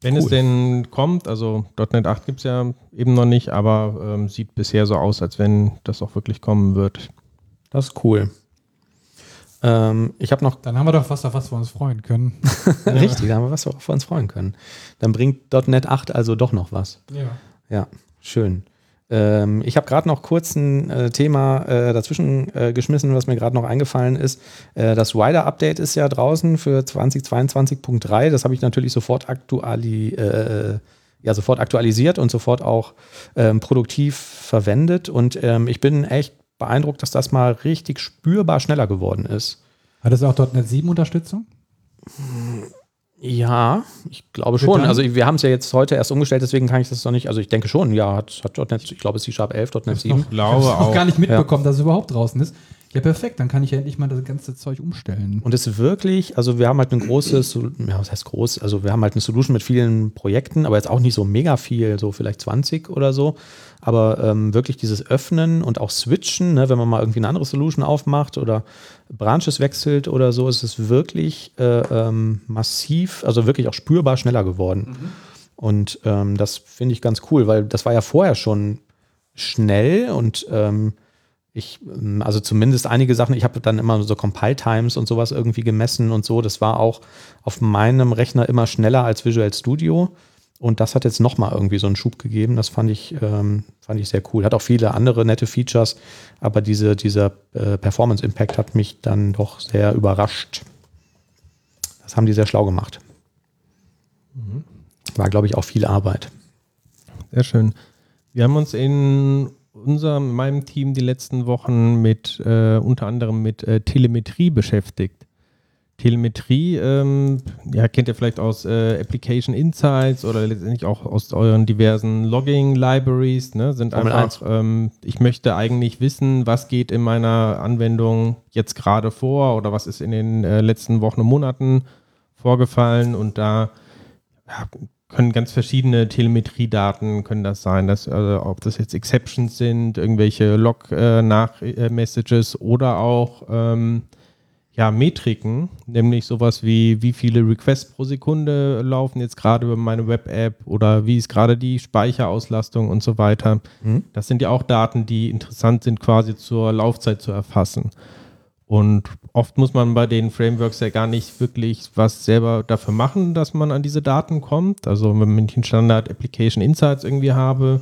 Speaker 3: Wenn
Speaker 1: Cool.
Speaker 3: es denn kommt, also .NET 8 gibt es ja eben noch nicht, aber ähm, sieht bisher so aus, als wenn das auch wirklich kommen wird.
Speaker 1: Das ist cool. Ähm, ich habe noch
Speaker 2: Dann haben wir doch was, auf was wir uns freuen können.
Speaker 1: Richtig, da haben wir was, worauf wir uns freuen können. Dann bringt .NET 8 also doch noch was.
Speaker 2: Ja.
Speaker 1: Ja, schön. Ähm, ich habe gerade noch kurz ein äh, Thema äh, dazwischen äh, geschmissen, was mir gerade noch eingefallen ist. Äh, das Rider-Update ist ja draußen für 2022.3. Das habe ich natürlich sofort, aktuali äh, ja, sofort aktualisiert und sofort auch ähm, produktiv verwendet. Und ähm, ich bin echt beeindruckt, dass das mal richtig spürbar schneller geworden ist.
Speaker 2: Hat es auch .NET 7 Unterstützung?
Speaker 1: Ja, ich glaube schon. Also wir haben es ja jetzt heute erst umgestellt, deswegen kann ich das noch nicht. Also ich denke schon, ja, hat, hat .NET, ich glaube C-Sharp 11, .NET 7.
Speaker 2: Ich glaube auch. noch gar nicht mitbekommen, ja. dass es überhaupt draußen ist. Ja, perfekt, dann kann ich ja endlich mal das ganze Zeug umstellen.
Speaker 1: Und es ist wirklich, also wir haben halt ein großes, ja, was heißt groß? Also wir haben halt eine Solution mit vielen Projekten, aber jetzt auch nicht so mega viel, so vielleicht 20 oder so. Aber ähm, wirklich dieses Öffnen und auch Switchen, ne, wenn man mal irgendwie eine andere Solution aufmacht oder Branches wechselt oder so, ist es wirklich äh, ähm, massiv, also wirklich auch spürbar schneller geworden. Mhm. Und ähm, das finde ich ganz cool, weil das war ja vorher schon schnell und ähm, ich, ähm, also zumindest einige Sachen, ich habe dann immer so Compile Times und sowas irgendwie gemessen und so. Das war auch auf meinem Rechner immer schneller als Visual Studio. Und das hat jetzt nochmal irgendwie so einen Schub gegeben. Das fand ich, ähm, fand ich sehr cool. Hat auch viele andere nette Features, aber diese, dieser äh, Performance Impact hat mich dann doch sehr überrascht. Das haben die sehr schlau gemacht. Mhm. War, glaube ich, auch viel Arbeit.
Speaker 3: Sehr schön. Wir haben uns in unserem, meinem Team die letzten Wochen mit äh, unter anderem mit äh, Telemetrie beschäftigt. Telemetrie, ähm, ja, kennt ihr vielleicht aus äh, Application Insights oder letztendlich auch aus euren diversen Logging-Libraries, ne, sind Formel einfach, ähm, ich möchte eigentlich wissen, was geht in meiner Anwendung jetzt gerade vor oder was ist in den äh, letzten Wochen und Monaten vorgefallen und da ja, können ganz verschiedene Telemetriedaten können das sein, dass, also ob das jetzt Exceptions sind, irgendwelche Log-Nach-Messages äh, oder auch ähm, ja, Metriken, nämlich sowas wie, wie viele Requests pro Sekunde laufen jetzt gerade über meine Web-App oder wie ist gerade die Speicherauslastung und so weiter. Mhm. Das sind ja auch Daten, die interessant sind, quasi zur Laufzeit zu erfassen. Und oft muss man bei den Frameworks ja gar nicht wirklich was selber dafür machen, dass man an diese Daten kommt. Also wenn ich einen Standard Application Insights irgendwie habe,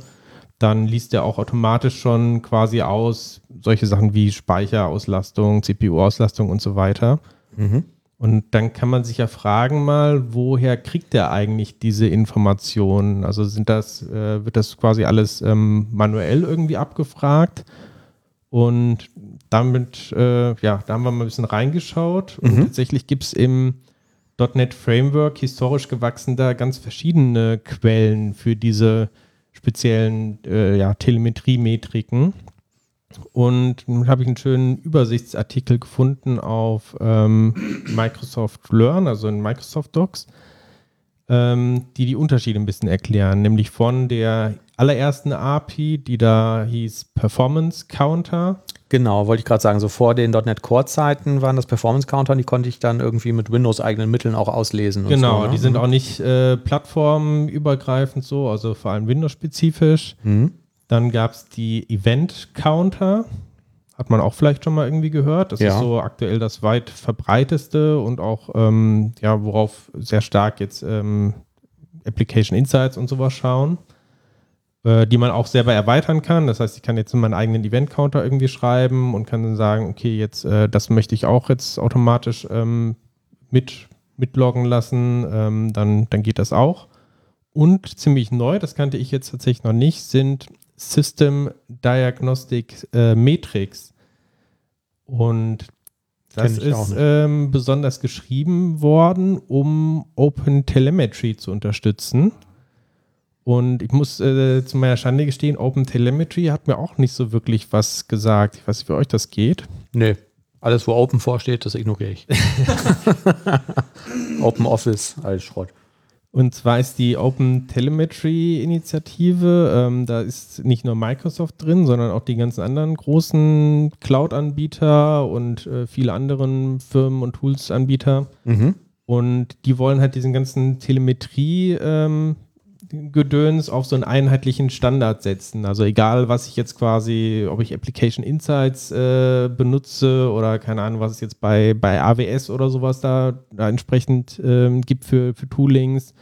Speaker 3: dann liest er auch automatisch schon quasi aus solche Sachen wie Speicherauslastung, CPU-Auslastung und so weiter. Mhm. Und dann kann man sich ja fragen mal, woher kriegt der eigentlich diese Informationen? Also sind das, äh, wird das quasi alles ähm, manuell irgendwie abgefragt? Und damit, äh, ja, da haben wir mal ein bisschen reingeschaut. Und mhm. tatsächlich gibt es im .NET Framework historisch gewachsen da ganz verschiedene Quellen für diese speziellen äh, ja, Telemetriemetriken. Und nun habe ich einen schönen Übersichtsartikel gefunden auf ähm, Microsoft Learn, also in Microsoft Docs, ähm, die die Unterschiede ein bisschen erklären, nämlich von der allerersten API, die da hieß Performance Counter.
Speaker 1: Genau, wollte ich gerade sagen, so vor den .NET Core-Zeiten waren das Performance-Counter, die konnte ich dann irgendwie mit Windows-eigenen Mitteln auch auslesen.
Speaker 3: Genau,
Speaker 1: so,
Speaker 3: ne? die sind mhm. auch nicht äh, plattformübergreifend so, also vor allem Windows-spezifisch. Mhm. Dann gab es die Event-Counter, hat man auch vielleicht schon mal irgendwie gehört. Das ja. ist so aktuell das weit verbreiteste und auch, ähm, ja, worauf sehr stark jetzt ähm, Application Insights und sowas schauen. Äh, die man auch selber erweitern kann. Das heißt, ich kann jetzt meinen eigenen Event-Counter irgendwie schreiben und kann dann sagen, okay, jetzt äh, das möchte ich auch jetzt automatisch ähm, mit, mitloggen lassen, ähm, dann, dann geht das auch. Und ziemlich neu, das kannte ich jetzt tatsächlich noch nicht, sind System Diagnostic äh, Metrics. Und das ist ähm, besonders geschrieben worden, um Open Telemetry zu unterstützen. Und ich muss äh, zu meiner Schande gestehen, Open Telemetry hat mir auch nicht so wirklich was gesagt. Ich weiß nicht, wie euch das geht.
Speaker 1: Nee, alles, wo Open vorsteht, das ignoriere ich. Open Office, alles Schrott.
Speaker 3: Und zwar ist die Open Telemetry Initiative, ähm, da ist nicht nur Microsoft drin, sondern auch die ganzen anderen großen Cloud-Anbieter und äh, viele anderen Firmen und Tools-Anbieter. Mhm. Und die wollen halt diesen ganzen Telemetrie ähm, Gedöns auf so einen einheitlichen Standard setzen. Also egal, was ich jetzt quasi, ob ich Application Insights äh, benutze oder keine Ahnung, was es jetzt bei, bei AWS oder sowas da, da entsprechend ähm, gibt für, für Toolings.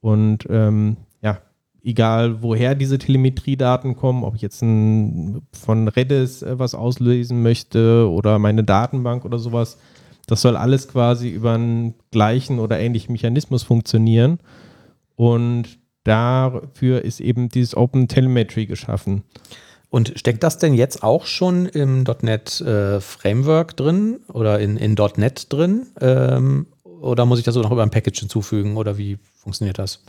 Speaker 3: Und ähm, ja, egal woher diese Telemetriedaten kommen, ob ich jetzt ein, von Redis äh, was auslösen möchte oder meine Datenbank oder sowas, das soll alles quasi über einen gleichen oder ähnlichen Mechanismus funktionieren. Und dafür ist eben dieses Open Telemetry geschaffen.
Speaker 1: Und steckt das denn jetzt auch schon im .NET äh, Framework drin oder in, in .NET drin? Ähm, oder muss ich das so noch über ein Package hinzufügen oder wie funktioniert das?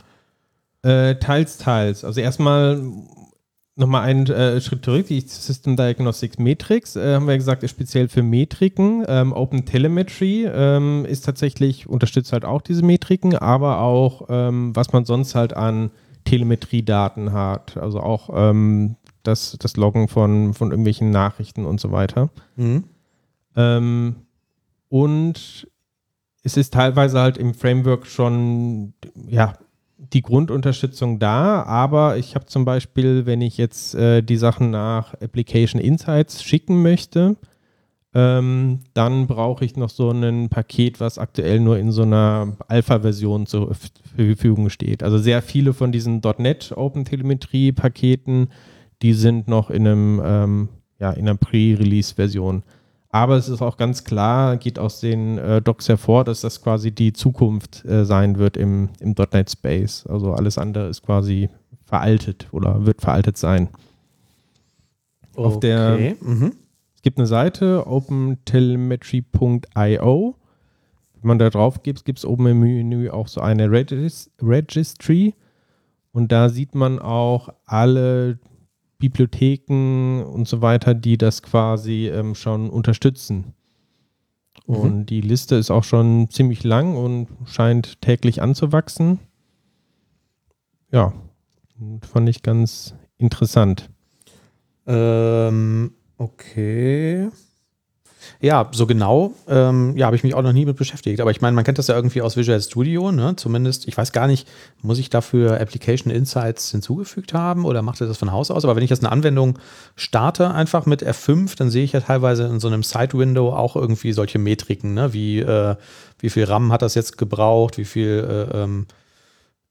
Speaker 3: Äh, teils, teils. Also erstmal nochmal einen äh, Schritt zurück. Die System Diagnostics Metrics äh, haben wir gesagt, ist speziell für Metriken. Ähm, Open Telemetry ähm, ist tatsächlich, unterstützt halt auch diese Metriken, aber auch, ähm, was man sonst halt an Telemetriedaten hat. Also auch ähm, das, das Loggen von, von irgendwelchen Nachrichten und so weiter.
Speaker 1: Mhm.
Speaker 3: Ähm, und es ist teilweise halt im Framework schon, ja, die Grundunterstützung da, aber ich habe zum Beispiel, wenn ich jetzt äh, die Sachen nach Application Insights schicken möchte, ähm, dann brauche ich noch so ein Paket, was aktuell nur in so einer Alpha-Version zur Verfügung steht. Also sehr viele von diesen .NET Open Telemetrie Paketen, die sind noch in einem ähm, ja, in einer Pre-Release-Version. Aber es ist auch ganz klar, geht aus den äh, Docs hervor, dass das quasi die Zukunft äh, sein wird im, im .NET Space. Also alles andere ist quasi veraltet oder wird veraltet sein.
Speaker 1: Okay.
Speaker 3: Auf der,
Speaker 1: mhm.
Speaker 3: es gibt eine Seite, opentelemetry.io. Wenn man da drauf gibt, gibt es oben im Menü auch so eine Regis Registry. Und da sieht man auch alle Bibliotheken und so weiter, die das quasi ähm, schon unterstützen.
Speaker 1: Mhm.
Speaker 3: Und die Liste ist auch schon ziemlich lang und scheint täglich anzuwachsen. Ja, fand ich ganz interessant.
Speaker 1: Ähm, okay. Ja, so genau, ähm, ja, habe ich mich auch noch nie mit beschäftigt. Aber ich meine, man kennt das ja irgendwie aus Visual Studio, ne? Zumindest, ich weiß gar nicht, muss ich dafür Application Insights hinzugefügt haben oder macht er das von Haus aus? Aber wenn ich jetzt eine Anwendung starte, einfach mit F5, dann sehe ich ja teilweise in so einem Side-Window auch irgendwie solche Metriken, ne? Wie, äh, wie viel RAM hat das jetzt gebraucht, wie viel, äh, ähm,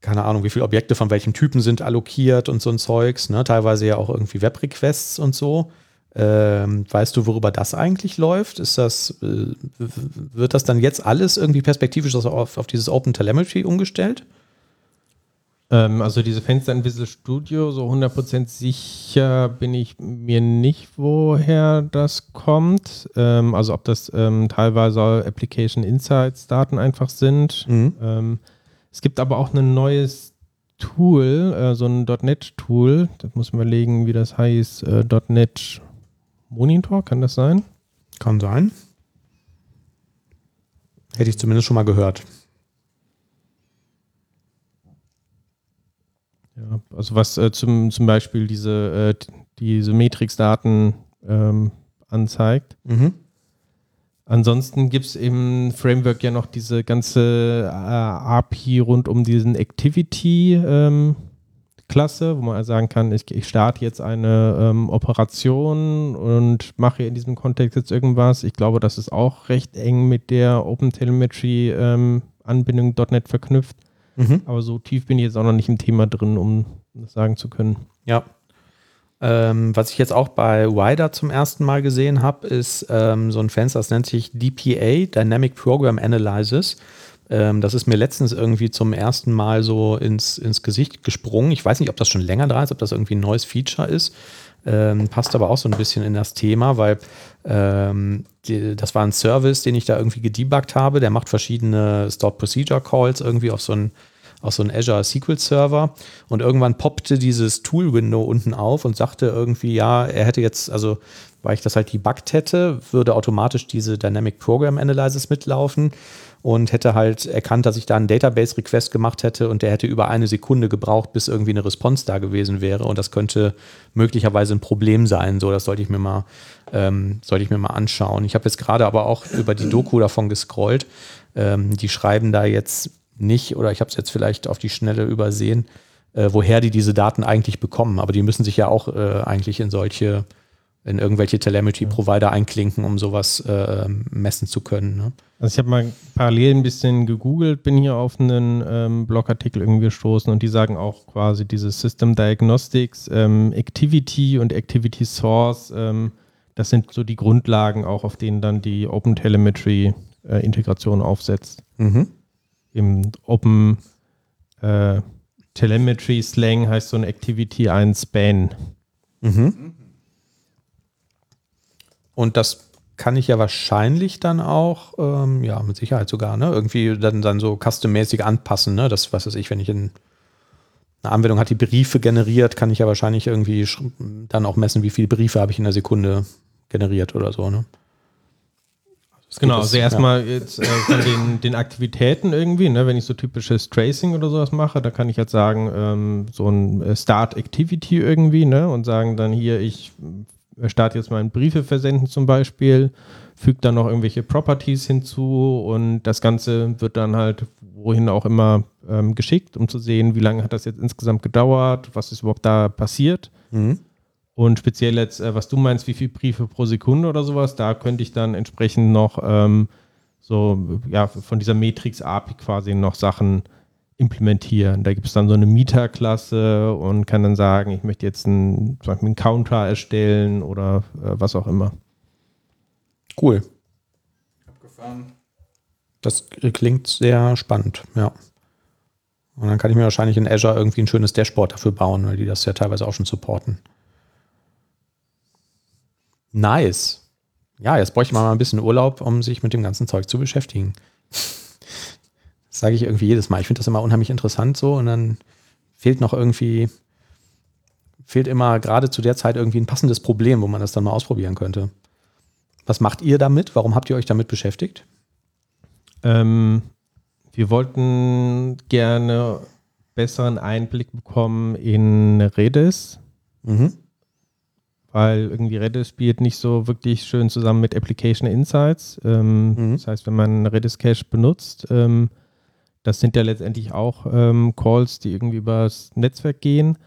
Speaker 1: keine Ahnung, wie viele Objekte von welchem Typen sind allokiert und so ein Zeugs, ne? Teilweise ja auch irgendwie Web-Requests und so. Ähm, weißt du, worüber das eigentlich läuft? Ist das, äh, wird das dann jetzt alles irgendwie perspektivisch auf, auf dieses Open Telemetry umgestellt?
Speaker 3: Ähm, also diese Fenster in Visual Studio, so 100% sicher bin ich mir nicht, woher das kommt. Ähm, also ob das ähm, teilweise Application Insights Daten einfach sind.
Speaker 1: Mhm.
Speaker 3: Ähm, es gibt aber auch ein neues Tool, äh, so ein .NET-Tool, das muss man überlegen, wie das heißt, äh, .NET Monitor, kann das sein?
Speaker 1: Kann sein. Hätte ich zumindest schon mal gehört.
Speaker 3: Ja, also was äh, zum, zum Beispiel diese, äh, diese Matrix-Daten ähm, anzeigt.
Speaker 1: Mhm.
Speaker 3: Ansonsten gibt es im Framework ja noch diese ganze äh, API rund um diesen Activity ähm, Klasse, wo man also sagen kann, ich, ich starte jetzt eine ähm, Operation und mache in diesem Kontext jetzt irgendwas. Ich glaube, das ist auch recht eng mit der OpenTelemetry ähm, Anbindung .NET verknüpft.
Speaker 1: Mhm.
Speaker 3: Aber so tief bin ich jetzt auch noch nicht im Thema drin, um das sagen zu können.
Speaker 1: Ja. Ähm, was ich jetzt auch bei Wider zum ersten Mal gesehen habe, ist ähm, so ein Fenster, das nennt sich DPA, Dynamic Program Analysis. Ähm, das ist mir letztens irgendwie zum ersten Mal so ins, ins Gesicht gesprungen. Ich weiß nicht, ob das schon länger da ist, ob das irgendwie ein neues Feature ist. Ähm, passt aber auch so ein bisschen in das Thema, weil ähm, die, das war ein Service, den ich da irgendwie gedebuggt habe. Der macht verschiedene Stored Procedure Calls irgendwie auf so einen auf so einen Azure SQL Server und irgendwann poppte dieses Tool-Window unten auf und sagte irgendwie, ja, er hätte jetzt, also weil ich das halt debuggt hätte, würde automatisch diese Dynamic Program Analysis mitlaufen und hätte halt erkannt, dass ich da einen Database-Request gemacht hätte und der hätte über eine Sekunde gebraucht, bis irgendwie eine Response da gewesen wäre. Und das könnte möglicherweise ein Problem sein. So, das sollte ich mir mal, ähm, sollte ich mir mal anschauen. Ich habe jetzt gerade aber auch über die Doku davon gescrollt. Ähm, die schreiben da jetzt nicht, oder ich habe es jetzt vielleicht auf die Schnelle übersehen, äh, woher die diese Daten eigentlich bekommen. Aber die müssen sich ja auch äh, eigentlich in solche, in irgendwelche Telemetry-Provider einklinken, um sowas äh, messen zu können. Ne?
Speaker 3: Also ich habe mal parallel ein bisschen gegoogelt, bin hier auf einen ähm, Blogartikel irgendwie gestoßen und die sagen auch quasi diese System Diagnostics, ähm, Activity und Activity Source, ähm, das sind so die Grundlagen auch, auf denen dann die Open Telemetry äh, Integration aufsetzt.
Speaker 1: Mhm.
Speaker 3: Im Open äh, Telemetry Slang heißt so eine Activity ein Span.
Speaker 1: Mhm. Und das kann ich ja wahrscheinlich dann auch, ähm, ja, mit Sicherheit sogar, ne, irgendwie dann, dann so custom-mäßig anpassen, ne? Das, was weiß ich, wenn ich in eine Anwendung hat, die Briefe generiert, kann ich ja wahrscheinlich irgendwie dann auch messen, wie viele Briefe habe ich in der Sekunde generiert oder so, ne?
Speaker 3: Genau, also erstmal ja. jetzt äh, von den, den Aktivitäten irgendwie, ne, wenn ich so typisches Tracing oder sowas mache, da kann ich jetzt sagen, ähm, so ein äh, Start Activity irgendwie, ne, und sagen dann hier, ich starte jetzt mal ein Briefe versenden zum Beispiel, füge dann noch irgendwelche Properties hinzu und das Ganze wird dann halt wohin auch immer ähm, geschickt, um zu sehen, wie lange hat das jetzt insgesamt gedauert, was ist überhaupt da passiert. Mhm. Und speziell jetzt, äh, was du meinst, wie viele Briefe pro Sekunde oder sowas, da könnte ich dann entsprechend noch ähm, so, ja, von dieser Matrix-API quasi noch Sachen implementieren. Da gibt es dann so eine Mieterklasse und kann dann sagen, ich möchte jetzt einen, zum Beispiel einen Counter erstellen oder äh, was auch immer.
Speaker 1: Cool. Abgefahren. Das klingt sehr spannend, ja. Und dann kann ich mir wahrscheinlich in Azure irgendwie ein schönes Dashboard dafür bauen, weil die das ja teilweise auch schon supporten. Nice. Ja, jetzt bräuchte man mal ein bisschen Urlaub, um sich mit dem ganzen Zeug zu beschäftigen. Das sage ich irgendwie jedes Mal. Ich finde das immer unheimlich interessant so und dann fehlt noch irgendwie, fehlt immer gerade zu der Zeit irgendwie ein passendes Problem, wo man das dann mal ausprobieren könnte. Was macht ihr damit? Warum habt ihr euch damit beschäftigt?
Speaker 3: Ähm, wir wollten gerne besseren Einblick bekommen in Redis. Mhm weil irgendwie Redis spielt nicht so wirklich schön zusammen mit Application Insights. Ähm, mhm. Das heißt, wenn man Redis Cache benutzt, ähm, das sind ja letztendlich auch ähm, Calls, die irgendwie übers Netzwerk gehen,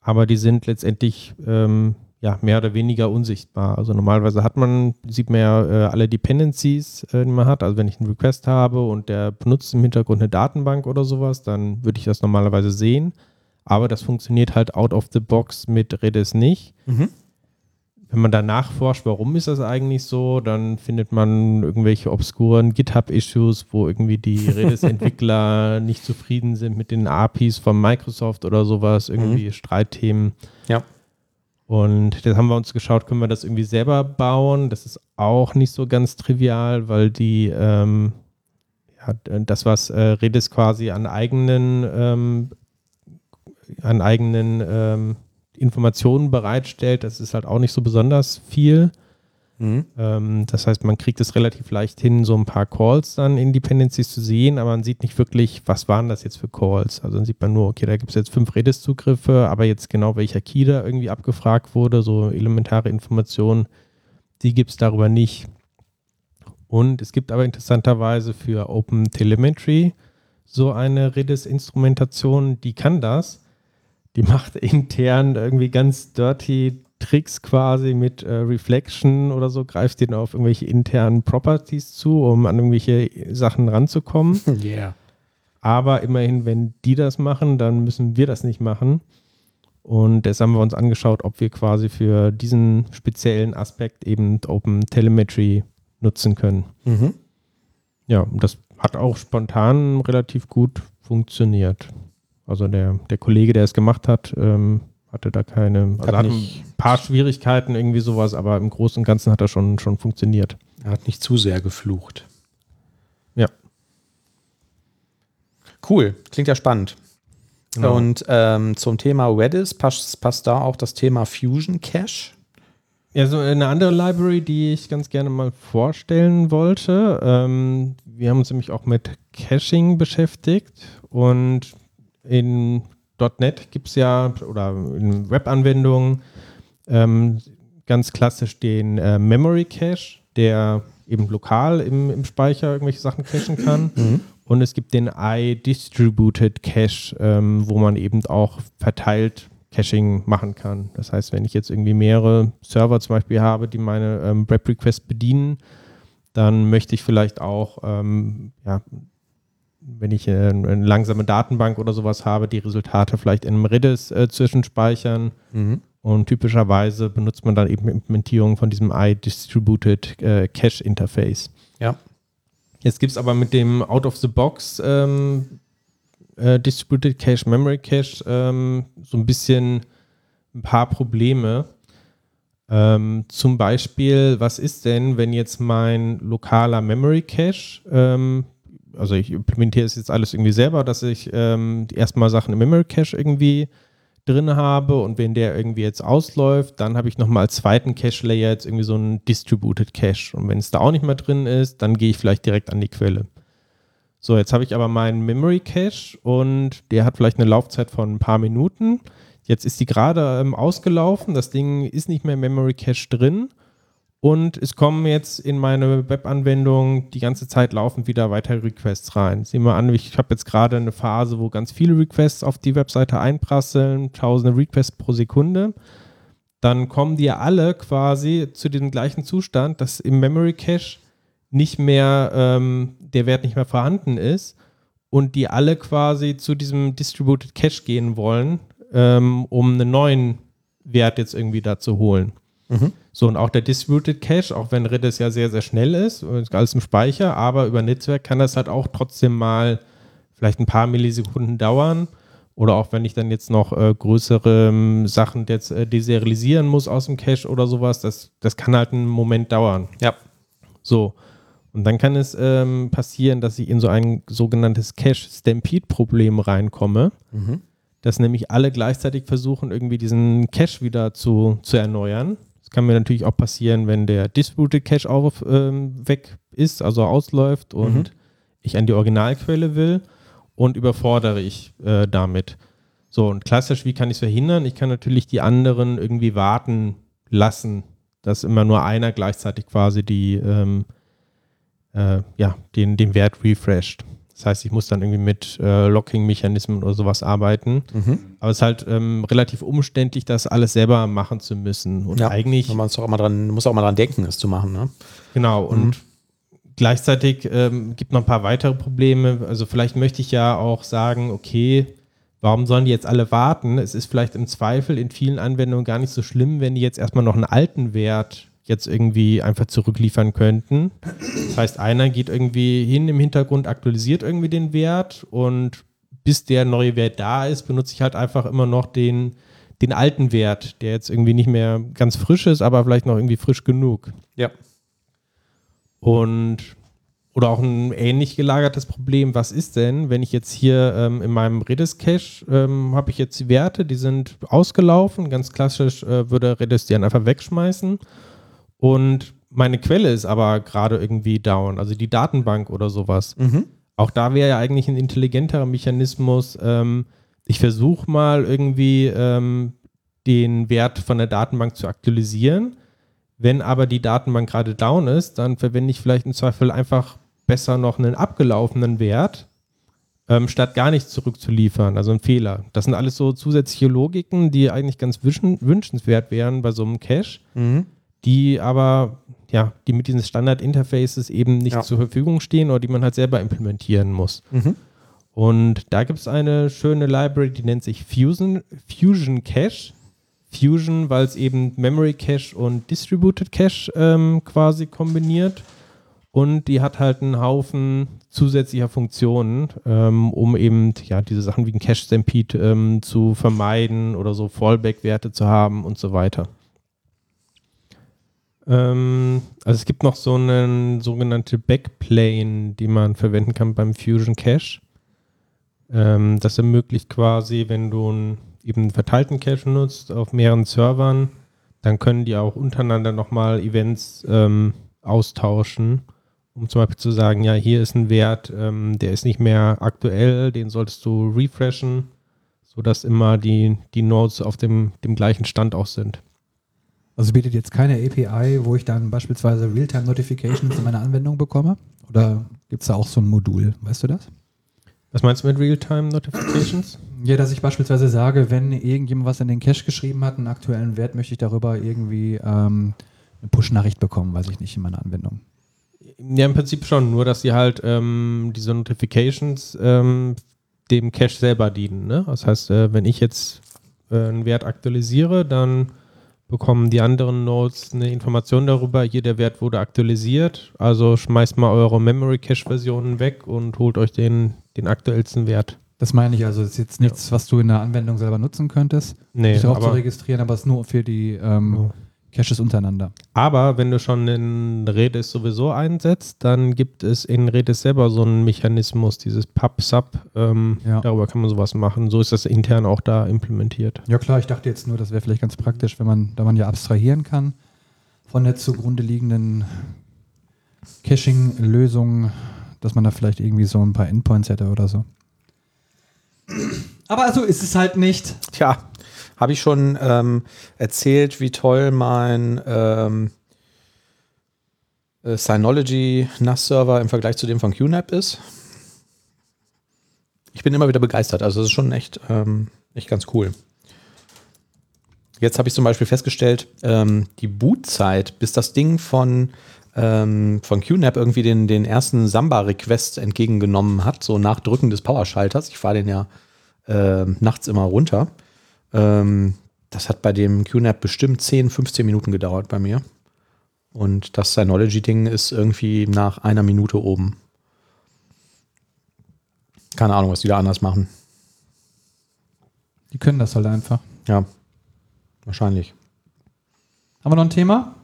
Speaker 3: aber die sind letztendlich ähm, ja, mehr oder weniger unsichtbar. Also normalerweise hat man, sieht man ja äh, alle Dependencies, äh, die man hat. Also wenn ich einen Request habe und der benutzt im Hintergrund eine Datenbank oder sowas, dann würde ich das normalerweise sehen. Aber das funktioniert halt out of the box mit Redis nicht. Mhm wenn man da nachforscht, warum ist das eigentlich so, dann findet man irgendwelche obskuren GitHub-Issues, wo irgendwie die Redis-Entwickler nicht zufrieden sind mit den APIs von Microsoft oder sowas, irgendwie mhm. Streitthemen.
Speaker 1: Ja.
Speaker 3: Und das haben wir uns geschaut, können wir das irgendwie selber bauen? Das ist auch nicht so ganz trivial, weil die, ähm, ja, das, was äh, Redis quasi an eigenen, ähm, an eigenen ähm, Informationen bereitstellt, das ist halt auch nicht so besonders viel. Mhm. Ähm, das heißt, man kriegt es relativ leicht hin, so ein paar Calls dann in Dependencies zu sehen, aber man sieht nicht wirklich, was waren das jetzt für Calls. Also dann sieht man nur, okay, da gibt es jetzt fünf Redis-Zugriffe, aber jetzt genau welcher Key da irgendwie abgefragt wurde, so elementare Informationen, die gibt es darüber nicht. Und es gibt aber interessanterweise für Open Telemetry so eine Redis-Instrumentation, die kann das die macht intern irgendwie ganz dirty Tricks quasi mit äh, Reflection oder so, greift den auf irgendwelche internen Properties zu, um an irgendwelche Sachen ranzukommen.
Speaker 1: Yeah.
Speaker 3: Aber immerhin, wenn die das machen, dann müssen wir das nicht machen. Und deshalb haben wir uns angeschaut, ob wir quasi für diesen speziellen Aspekt eben Open Telemetry nutzen können. Mhm. Ja, das hat auch spontan relativ gut funktioniert. Also der, der Kollege, der es gemacht hat, ähm, hatte da keine, also hat, ein paar Schwierigkeiten, irgendwie sowas, aber im Großen und Ganzen hat er schon, schon funktioniert.
Speaker 1: Er hat nicht zu sehr geflucht.
Speaker 3: Ja.
Speaker 1: Cool, klingt ja spannend. Genau. Und ähm, zum Thema Redis passt, passt da auch das Thema Fusion Cache?
Speaker 3: Ja, so eine andere Library, die ich ganz gerne mal vorstellen wollte. Ähm, wir haben uns nämlich auch mit Caching beschäftigt und in .NET gibt es ja, oder in Web-Anwendungen, ähm, ganz klassisch den äh, Memory Cache, der eben lokal im, im Speicher irgendwelche Sachen cachen kann. Mhm. Und es gibt den iDistributed Cache, ähm, wo man eben auch verteilt Caching machen kann. Das heißt, wenn ich jetzt irgendwie mehrere Server zum Beispiel habe, die meine ähm, Web-Requests bedienen, dann möchte ich vielleicht auch ähm, ja, wenn ich äh, eine langsame Datenbank oder sowas habe, die Resultate vielleicht in einem Redis äh, zwischenspeichern. Mhm. Und typischerweise benutzt man dann eben Implementierung von diesem iDistributed äh, Cache Interface.
Speaker 1: Ja.
Speaker 3: Jetzt gibt es aber mit dem Out-of-the-Box ähm, äh, Distributed Cache, Memory Cache ähm, so ein bisschen ein paar Probleme. Ähm, zum Beispiel, was ist denn, wenn jetzt mein lokaler Memory Cache, ähm, also ich implementiere es jetzt alles irgendwie selber, dass ich ähm, erstmal Sachen im Memory Cache irgendwie drin habe und wenn der irgendwie jetzt ausläuft, dann habe ich nochmal als zweiten Cache-Layer jetzt irgendwie so einen Distributed Cache. Und wenn es da auch nicht mehr drin ist, dann gehe ich vielleicht direkt an die Quelle. So, jetzt habe ich aber meinen Memory Cache und der hat vielleicht eine Laufzeit von ein paar Minuten. Jetzt ist die gerade ähm, ausgelaufen, das Ding ist nicht mehr im Memory Cache drin und es kommen jetzt in meine Webanwendung die ganze Zeit laufend wieder weitere Requests rein. Sehen wir an, ich habe jetzt gerade eine Phase, wo ganz viele Requests auf die Webseite einprasseln, tausende Requests pro Sekunde. Dann kommen die alle quasi zu dem gleichen Zustand, dass im Memory Cache nicht mehr ähm, der Wert nicht mehr vorhanden ist und die alle quasi zu diesem Distributed Cache gehen wollen, ähm, um einen neuen Wert jetzt irgendwie da zu holen. Mhm. So, und auch der Distributed Cache, auch wenn Redis ja sehr, sehr schnell ist, alles im Speicher, aber über Netzwerk kann das halt auch trotzdem mal vielleicht ein paar Millisekunden dauern. Oder auch wenn ich dann jetzt noch äh, größere ähm, Sachen jetzt, äh, deserialisieren muss aus dem Cache oder sowas, das, das kann halt einen Moment dauern.
Speaker 1: Ja.
Speaker 3: So. Und dann kann es ähm, passieren, dass ich in so ein sogenanntes Cache-Stampede-Problem reinkomme. Mhm. Dass nämlich alle gleichzeitig versuchen, irgendwie diesen Cache wieder zu, zu erneuern. Das kann mir natürlich auch passieren, wenn der Distributed Cache auch ähm, weg ist, also ausläuft und mhm. ich an die Originalquelle will und überfordere ich äh, damit. So, und klassisch, wie kann ich es verhindern? Ich kann natürlich die anderen irgendwie warten lassen, dass immer nur einer gleichzeitig quasi die, ähm, äh, ja, den, den Wert refresht. Das heißt, ich muss dann irgendwie mit äh, Locking-Mechanismen oder sowas arbeiten. Mhm. Aber es ist halt ähm, relativ umständlich, das alles selber machen zu müssen. Und ja, eigentlich.
Speaker 1: Man auch mal dran, muss auch mal dran denken, es zu machen. Ne?
Speaker 3: Genau. Und mhm. gleichzeitig ähm, gibt noch ein paar weitere Probleme. Also vielleicht möchte ich ja auch sagen, okay, warum sollen die jetzt alle warten? Es ist vielleicht im Zweifel in vielen Anwendungen gar nicht so schlimm, wenn die jetzt erstmal noch einen alten Wert jetzt irgendwie einfach zurückliefern könnten. Das heißt, einer geht irgendwie hin im Hintergrund, aktualisiert irgendwie den Wert und bis der neue Wert da ist, benutze ich halt einfach immer noch den, den alten Wert, der jetzt irgendwie nicht mehr ganz frisch ist, aber vielleicht noch irgendwie frisch genug.
Speaker 1: Ja.
Speaker 3: Und oder auch ein ähnlich gelagertes Problem, was ist denn, wenn ich jetzt hier ähm, in meinem Redis-Cache ähm, habe ich jetzt die Werte, die sind ausgelaufen, ganz klassisch äh, würde Redis die dann einfach wegschmeißen und meine Quelle ist aber gerade irgendwie down, also die Datenbank oder sowas. Mhm. Auch da wäre ja eigentlich ein intelligenterer Mechanismus. Ähm, ich versuche mal irgendwie ähm, den Wert von der Datenbank zu aktualisieren. Wenn aber die Datenbank gerade down ist, dann verwende ich vielleicht im Zweifel einfach besser noch einen abgelaufenen Wert, ähm, statt gar nichts zurückzuliefern. Also ein Fehler. Das sind alles so zusätzliche Logiken, die eigentlich ganz wünschenswert wären bei so einem Cache. Mhm die aber, ja, die mit diesen Standard-Interfaces eben nicht ja. zur Verfügung stehen oder die man halt selber implementieren muss. Mhm. Und da gibt es eine schöne Library, die nennt sich Fusion, Fusion Cache. Fusion, weil es eben Memory Cache und Distributed Cache ähm, quasi kombiniert. Und die hat halt einen Haufen zusätzlicher Funktionen, ähm, um eben ja, diese Sachen wie ein Cache Stampede ähm, zu vermeiden oder so Fallback-Werte zu haben und so weiter. Ähm, also es gibt noch so eine sogenannte Backplane, die man verwenden kann beim Fusion Cache. Ähm, das ermöglicht quasi, wenn du einen eben verteilten Cache nutzt auf mehreren Servern, dann können die auch untereinander nochmal Events ähm, austauschen, um zum Beispiel zu sagen, ja, hier ist ein Wert, ähm, der ist nicht mehr aktuell, den solltest du refreshen, sodass immer die, die Nodes auf dem, dem gleichen Stand auch sind.
Speaker 2: Also bietet jetzt keine API, wo ich dann beispielsweise Realtime-Notifications in meiner Anwendung bekomme? Oder gibt es da auch so ein Modul? Weißt du das?
Speaker 3: Was meinst du mit Realtime-Notifications?
Speaker 2: Ja, dass ich beispielsweise sage, wenn irgendjemand was in den Cache geschrieben hat, einen aktuellen Wert, möchte ich darüber irgendwie ähm, eine Push-Nachricht bekommen, weiß ich nicht, in meiner Anwendung.
Speaker 3: Ja, im Prinzip schon, nur dass sie halt ähm, diese Notifications ähm, dem Cache selber dienen. Ne? Das heißt, äh, wenn ich jetzt äh, einen Wert aktualisiere, dann bekommen die anderen Nodes eine Information darüber, hier der Wert wurde aktualisiert. Also schmeißt mal eure Memory Cache Versionen weg und holt euch den, den aktuellsten Wert.
Speaker 2: Das meine ich also, das ist jetzt nichts, ja. was du in der Anwendung selber nutzen könntest,
Speaker 3: nee,
Speaker 2: dich darauf zu registrieren, aber es ist nur für die ähm, oh. Caches untereinander.
Speaker 3: Aber wenn du schon in Redis sowieso einsetzt, dann gibt es in Redis selber so einen Mechanismus, dieses PubSub. Ähm,
Speaker 2: Ja.
Speaker 3: Darüber kann man sowas machen. So ist das intern auch da implementiert.
Speaker 2: Ja klar, ich dachte jetzt nur, das wäre vielleicht ganz praktisch, wenn man, da man ja abstrahieren kann von der zugrunde liegenden Caching-Lösung, dass man da vielleicht irgendwie so ein paar Endpoints hätte oder so. Aber so ist es halt nicht.
Speaker 1: Tja, habe ich schon ähm, erzählt, wie toll mein ähm, äh, Synology NAS-Server im Vergleich zu dem von QNAP ist. Ich bin immer wieder begeistert. Also, das ist schon echt, ähm, echt ganz cool. Jetzt habe ich zum Beispiel festgestellt, ähm, die Bootzeit, bis das Ding von, ähm, von QNAP irgendwie den, den ersten Samba-Request entgegengenommen hat, so nach Drücken des Powerschalters. Ich fahre den ja ähm, nachts immer runter. Ähm, das hat bei dem QNAP bestimmt 10, 15 Minuten gedauert bei mir. Und das Synology-Ding ist irgendwie nach einer Minute oben. Keine Ahnung, was die da anders machen.
Speaker 2: Die können das halt einfach.
Speaker 1: Ja, wahrscheinlich.
Speaker 2: Haben wir noch ein Thema?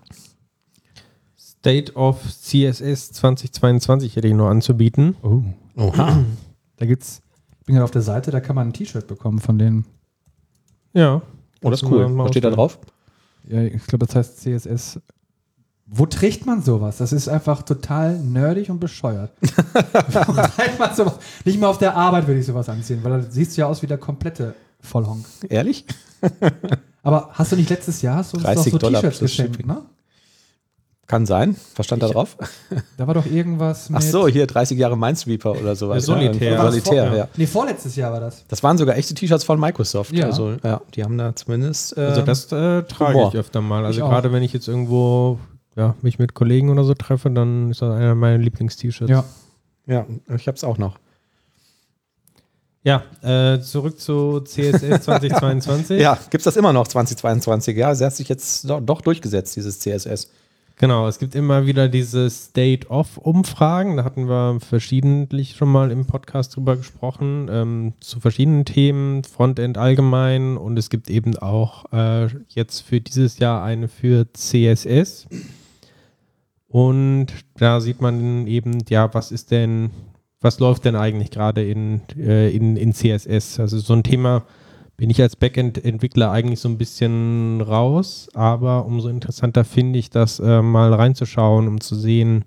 Speaker 3: State of CSS 2022 hätte ich nur anzubieten.
Speaker 2: Oh.
Speaker 1: Oha.
Speaker 2: Da gibt's, ich bin gerade auf der Seite, da kann man ein T-Shirt bekommen von denen.
Speaker 3: Ja.
Speaker 1: Oh, das ist cool. Was steht da drauf?
Speaker 2: Ja, ich glaube, das heißt CSS. Wo trägt man sowas? Das ist einfach total nerdig und bescheuert. Wo trägt man sowas? Nicht mal auf der Arbeit würde ich sowas anziehen, weil da siehst du ja aus wie der komplette Vollhonk.
Speaker 1: Ehrlich?
Speaker 2: Aber hast du nicht letztes Jahr hast du uns doch
Speaker 1: 30
Speaker 2: so T-Shirts geschenkt, ne?
Speaker 1: Kann sein. Was stand da drauf?
Speaker 2: Da war doch irgendwas mit.
Speaker 1: Ach so, hier 30 Jahre Minesweeper oder sowas.
Speaker 3: Ja, Solitär.
Speaker 1: Ja, Solitär,
Speaker 2: vor-
Speaker 1: ja.
Speaker 2: Nee, vorletztes Jahr war das.
Speaker 1: Das waren sogar echte T-Shirts von Microsoft.
Speaker 2: Ja.
Speaker 1: Also, ja, die haben da zumindest. Äh,
Speaker 3: Also das äh, trage
Speaker 1: Humor.
Speaker 3: ich öfter mal. Also gerade wenn ich jetzt irgendwo ja, mich mit Kollegen oder so treffe, dann ist das einer meiner Lieblings-T-Shirts.
Speaker 2: Ja.
Speaker 1: ja, ich habe es auch noch.
Speaker 3: Ja, äh, zurück zu CSS 2022.
Speaker 1: Ja, gibt es das immer noch 2022? Ja, es hat sich jetzt doch, doch durchgesetzt, dieses CSS.
Speaker 3: Genau, es gibt immer wieder diese State-of-Umfragen. Da hatten wir verschiedentlich schon mal im Podcast drüber gesprochen, ähm, zu verschiedenen Themen, Frontend allgemein und es gibt eben auch äh, jetzt für dieses Jahr eine für CSS. Und da sieht man eben, ja, was ist denn, was läuft denn eigentlich gerade in, äh, in, in CSS? Also so ein Thema, bin ich als Backend-Entwickler eigentlich so ein bisschen raus, aber umso interessanter finde ich das äh, mal reinzuschauen, um zu sehen,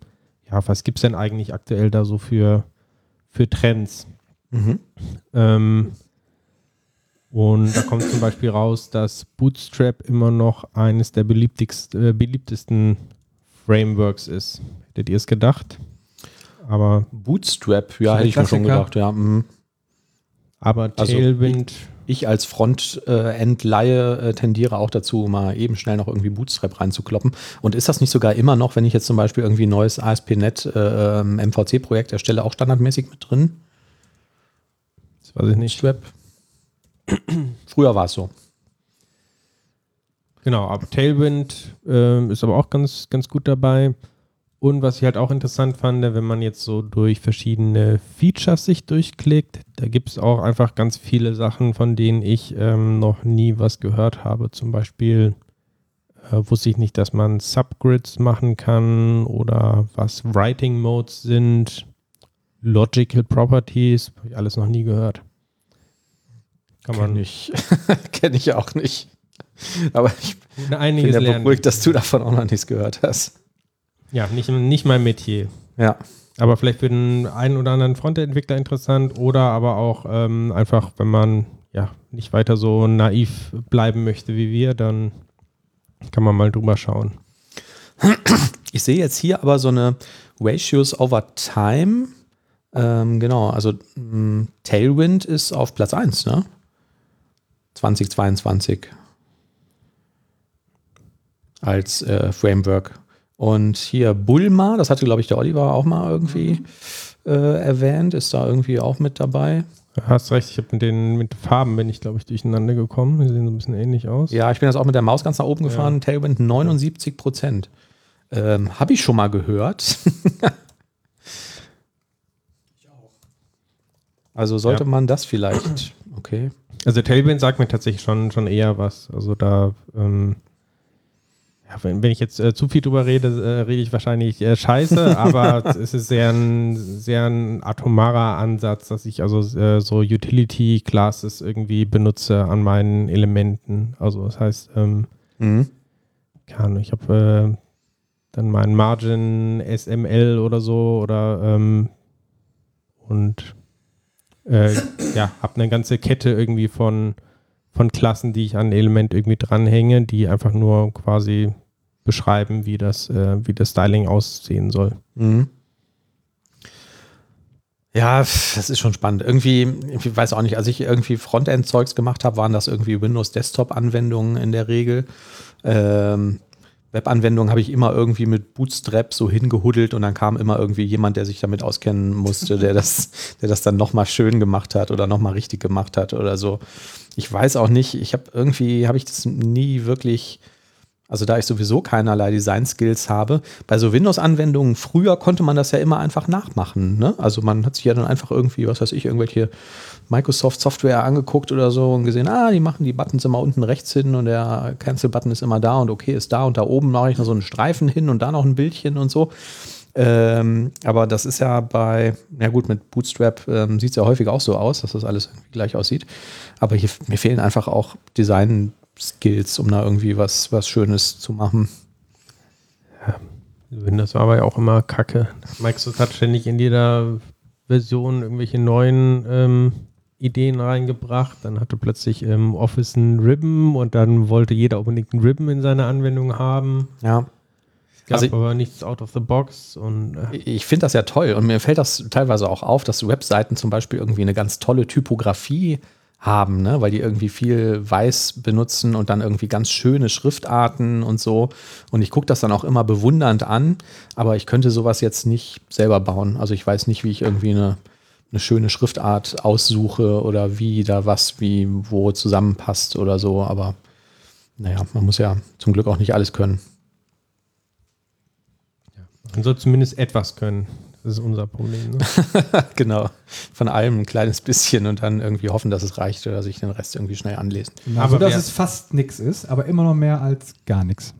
Speaker 3: ja, was gibt es denn eigentlich aktuell da so für, für Trends?
Speaker 1: Mhm.
Speaker 3: Ähm, und da kommt zum Beispiel raus, dass Bootstrap immer noch eines der beliebtigst, äh, beliebtesten Frameworks ist. Hättet ihr es gedacht? Aber,
Speaker 1: Bootstrap, ja, hätte ich mir schon gedacht. Ja, mhm.
Speaker 3: aber
Speaker 1: Also,
Speaker 3: Tailwind,
Speaker 1: Ich als Frontend-Laie äh, tendiere auch dazu, mal eben schnell noch irgendwie Bootstrap reinzukloppen. Und ist das nicht sogar immer noch, wenn ich jetzt zum Beispiel irgendwie ein neues ASP.NET äh, ähm, MVC-Projekt erstelle, auch standardmäßig mit drin?
Speaker 3: das weiß ich nicht.
Speaker 1: Bootstrap? Früher war es so.
Speaker 3: Genau, aber Tailwind ähm, ist aber auch ganz, ganz gut dabei. Und was ich halt auch interessant fand, wenn man jetzt so durch verschiedene Features sich durchklickt, da gibt es auch einfach ganz viele Sachen, von denen ich ähm, noch nie was gehört habe. Zum Beispiel äh, wusste ich nicht, dass man Subgrids machen kann oder was Writing Modes sind, Logical Properties, habe ich alles noch nie gehört. Kann man
Speaker 1: Kenne ich. Kenn ich auch nicht. Aber ich bin ja beruhigt, dass du davon auch noch nichts gehört hast.
Speaker 3: Ja, nicht, nicht mein Metier.
Speaker 1: Ja.
Speaker 3: Aber vielleicht für den einen oder anderen Frontend-Entwickler interessant oder aber auch ähm, einfach, wenn man ja nicht weiter so naiv bleiben möchte wie wir, dann kann man mal drüber schauen.
Speaker 1: Ich sehe jetzt hier aber so eine Ratios over Time. Ähm, genau, also mh, Tailwind ist auf Platz 1, ne? 2022 als äh, Framework. Und hier Bulma, das hatte, glaube ich, der Oliver auch mal irgendwie äh, erwähnt, ist da irgendwie auch mit dabei.
Speaker 3: Hast recht, ich habe mit den mit Farben bin ich, glaube ich, durcheinander gekommen. Die sehen so ein bisschen ähnlich aus.
Speaker 1: Ja, ich bin jetzt auch mit der Maus ganz nach oben gefahren. Tailwind 79 Prozent. Ähm, Habe ich schon mal gehört. also sollte
Speaker 3: Ja.
Speaker 1: man das vielleicht. Okay.
Speaker 3: Also Tailwind sagt mir tatsächlich schon, schon eher was. Also da, ähm, Ja, wenn, wenn ich jetzt äh, zu viel drüber rede, äh, rede ich wahrscheinlich äh, scheiße, aber es ist sehr ein, sehr ein atomarer Ansatz, dass ich also äh, so Utility Classes irgendwie benutze an meinen Elementen. Also das heißt, ähm,
Speaker 1: Mhm.
Speaker 3: Ahnung, ich habe äh, dann meinen Margin SML oder so oder ähm, und äh, ja, habe eine ganze Kette irgendwie von, von Klassen, die ich an Element irgendwie dranhänge, die einfach nur quasi beschreiben, wie das, äh, wie das Styling aussehen soll.
Speaker 1: Mhm. Ja, das ist schon spannend. Irgendwie, ich weiß auch nicht, als ich irgendwie Frontend-Zeugs gemacht habe, waren das irgendwie Windows-Desktop-Anwendungen in der Regel. Ähm, Web-Anwendungen habe ich immer irgendwie mit Bootstrap so hingehuddelt und dann kam immer irgendwie jemand, der sich damit auskennen musste, der das, der das dann nochmal schön gemacht hat oder nochmal richtig gemacht hat oder so. Ich weiß auch nicht, ich habe irgendwie, habe ich das nie wirklich, also da ich sowieso keinerlei Design-Skills habe, bei so Windows-Anwendungen früher konnte man das ja immer einfach nachmachen. Ne? Also man hat sich ja dann einfach irgendwie, was weiß ich, irgendwelche Microsoft-Software angeguckt oder so und gesehen, ah, die machen die Buttons immer unten rechts hin und der Cancel-Button ist immer da und okay ist da und da oben mache ich noch so einen Streifen hin und da noch ein Bildchen und so. Ähm, aber das ist ja bei, ja gut, mit Bootstrap ähm, sieht es ja häufig auch so aus, dass das alles gleich aussieht. Aber hier, mir fehlen einfach auch Design-Skills, um da irgendwie was, was Schönes zu machen.
Speaker 3: Windows war aber ja auch immer kacke. Microsoft hat ständig in jeder Version irgendwelche neuen ähm, Ideen reingebracht. Dann hatte plötzlich ähm, Office einen Ribbon und dann wollte jeder unbedingt einen Ribbon in seiner Anwendung haben.
Speaker 1: Ja.
Speaker 3: Gab
Speaker 1: Also-
Speaker 3: aber nichts out of the box und äh,
Speaker 1: Ich finde das ja toll und mir fällt das teilweise auch auf, dass Webseiten zum Beispiel irgendwie eine ganz tolle Typografie haben, ne? weil die irgendwie viel Weiß benutzen und dann irgendwie ganz schöne Schriftarten und so. Und ich gucke das dann auch immer bewundernd an, aber ich könnte sowas jetzt nicht selber bauen. Also ich weiß nicht, wie ich irgendwie eine, eine schöne Schriftart aussuche oder wie da was wie wo zusammenpasst oder so. Aber naja, man muss ja zum Glück auch nicht alles können.
Speaker 3: man soll zumindest etwas können. Das ist unser Problem. Ne?
Speaker 1: Genau. Von allem ein kleines bisschen und dann irgendwie hoffen, dass es reicht oder sich den Rest irgendwie schnell anlesen.
Speaker 2: Genau,
Speaker 3: Aber
Speaker 2: so, dass es fast nichts ist, aber immer noch mehr als gar nichts.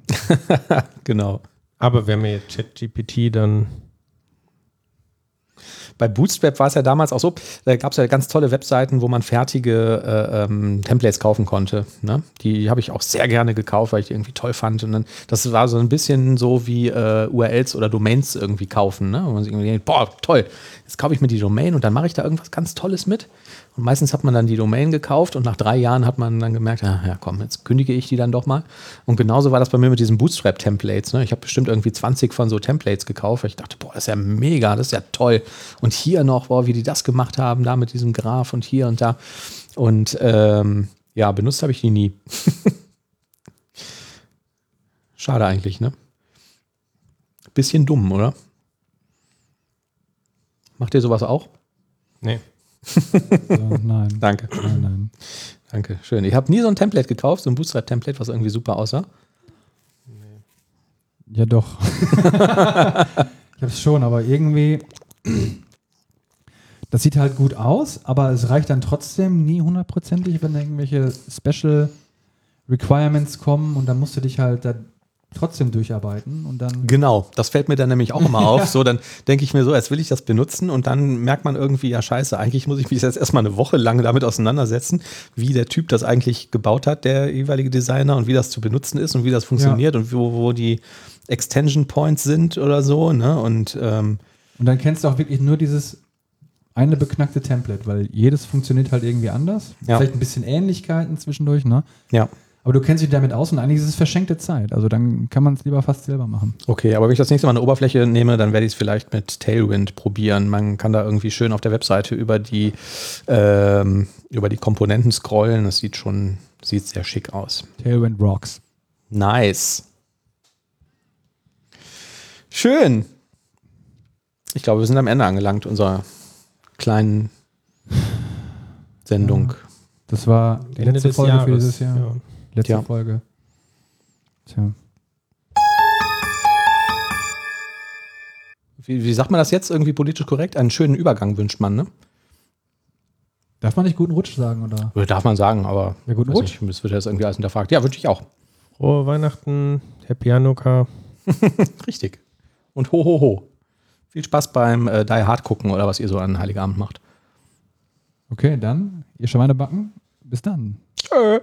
Speaker 1: Genau.
Speaker 3: Aber wenn wir jetzt ChatGPT dann
Speaker 1: Bei Bootstrap war es ja damals auch so, da gab es ja ganz tolle Webseiten, wo man fertige äh, ähm, Templates kaufen konnte. Ne? Die habe ich auch sehr gerne gekauft, weil ich die irgendwie toll fand. Und dann, das war so ein bisschen so wie äh, URLs oder Domains irgendwie kaufen. Ne? Wo man sich irgendwie denkt, boah, toll, jetzt kaufe ich mir die Domain und dann mache ich da irgendwas ganz Tolles mit. Und meistens hat man dann die Domain gekauft und nach drei Jahren hat man dann gemerkt, ah, ja komm, jetzt kündige ich die dann doch mal. Und genauso war das bei mir mit diesen Bootstrap-Templates. Ne? Ich habe bestimmt irgendwie 20 von so Templates gekauft, ich dachte, boah, das ist ja mega, das ist ja toll. Und hier noch, boah, wie die das gemacht haben, da mit diesem Graph und hier und da. Und ähm, ja, benutzt habe ich die nie. Schade eigentlich, ne? Bisschen dumm, oder? Macht ihr sowas auch?
Speaker 3: Nee.
Speaker 2: So, nein.
Speaker 1: Danke.
Speaker 2: Nein, nein.
Speaker 1: Danke, schön. Ich habe nie so ein Template gekauft, so ein Bootstrap-Template, was irgendwie super aussah.
Speaker 2: Ja, doch. ich habe es schon, aber irgendwie. Das sieht halt gut aus, aber es reicht dann trotzdem nie hundertprozentig, wenn irgendwelche Special Requirements kommen und dann musst du dich halt da trotzdem durcharbeiten und dann.
Speaker 1: Genau, das fällt mir dann nämlich auch immer auf. So, dann denke ich mir so, jetzt will ich das benutzen und dann merkt man irgendwie, ja scheiße, eigentlich muss ich mich jetzt erstmal eine Woche lang damit auseinandersetzen, wie der Typ das eigentlich gebaut hat, der jeweilige Designer und wie das zu benutzen ist und wie das funktioniert und wo, wo die Extension Points sind oder so. Ne? Und ähm,
Speaker 2: Und dann kennst du auch wirklich nur dieses eine beknackte Template, weil jedes funktioniert halt irgendwie anders.
Speaker 1: Ja.
Speaker 2: Vielleicht ein bisschen Ähnlichkeiten zwischendurch, ne?
Speaker 1: ja,
Speaker 2: Aber du kennst dich damit aus und eigentlich ist es verschenkte Zeit. Also dann kann man es lieber fast selber machen.
Speaker 1: okay, aber wenn ich das nächste Mal eine Oberfläche nehme, dann werde ich es vielleicht mit Tailwind probieren. Man kann da irgendwie schön auf der Webseite über die, ähm, über die Komponenten scrollen. Das sieht schon, sieht sehr schick aus.
Speaker 2: Tailwind Rocks.
Speaker 1: Nice. Schön. Ich glaube, wir sind am Ende angelangt unserer kleinen Sendung.
Speaker 2: Das war die letzte Folge für
Speaker 3: Jahres,
Speaker 2: dieses Jahr.
Speaker 3: ja.
Speaker 2: Letzte
Speaker 1: Ja.
Speaker 2: Folge. Tja.
Speaker 1: Wie, wie sagt man das jetzt irgendwie politisch korrekt? Einen schönen Übergang wünscht man, ne?
Speaker 2: Darf man nicht guten Rutsch sagen, oder?
Speaker 1: Darf man sagen, aber
Speaker 2: Ja, guten Rutsch.
Speaker 1: nicht, das wird jetzt irgendwie alles hinterfragt. Ja, wünsche ich auch.
Speaker 3: Frohe Weihnachten, Happy Hanukkah.
Speaker 1: Richtig. Und ho, ho, ho. Viel Spaß beim äh, Die Hard gucken oder was ihr so an Heiligabend macht.
Speaker 2: Okay, dann, ihr Schweine backen. Bis dann.
Speaker 1: Tschö.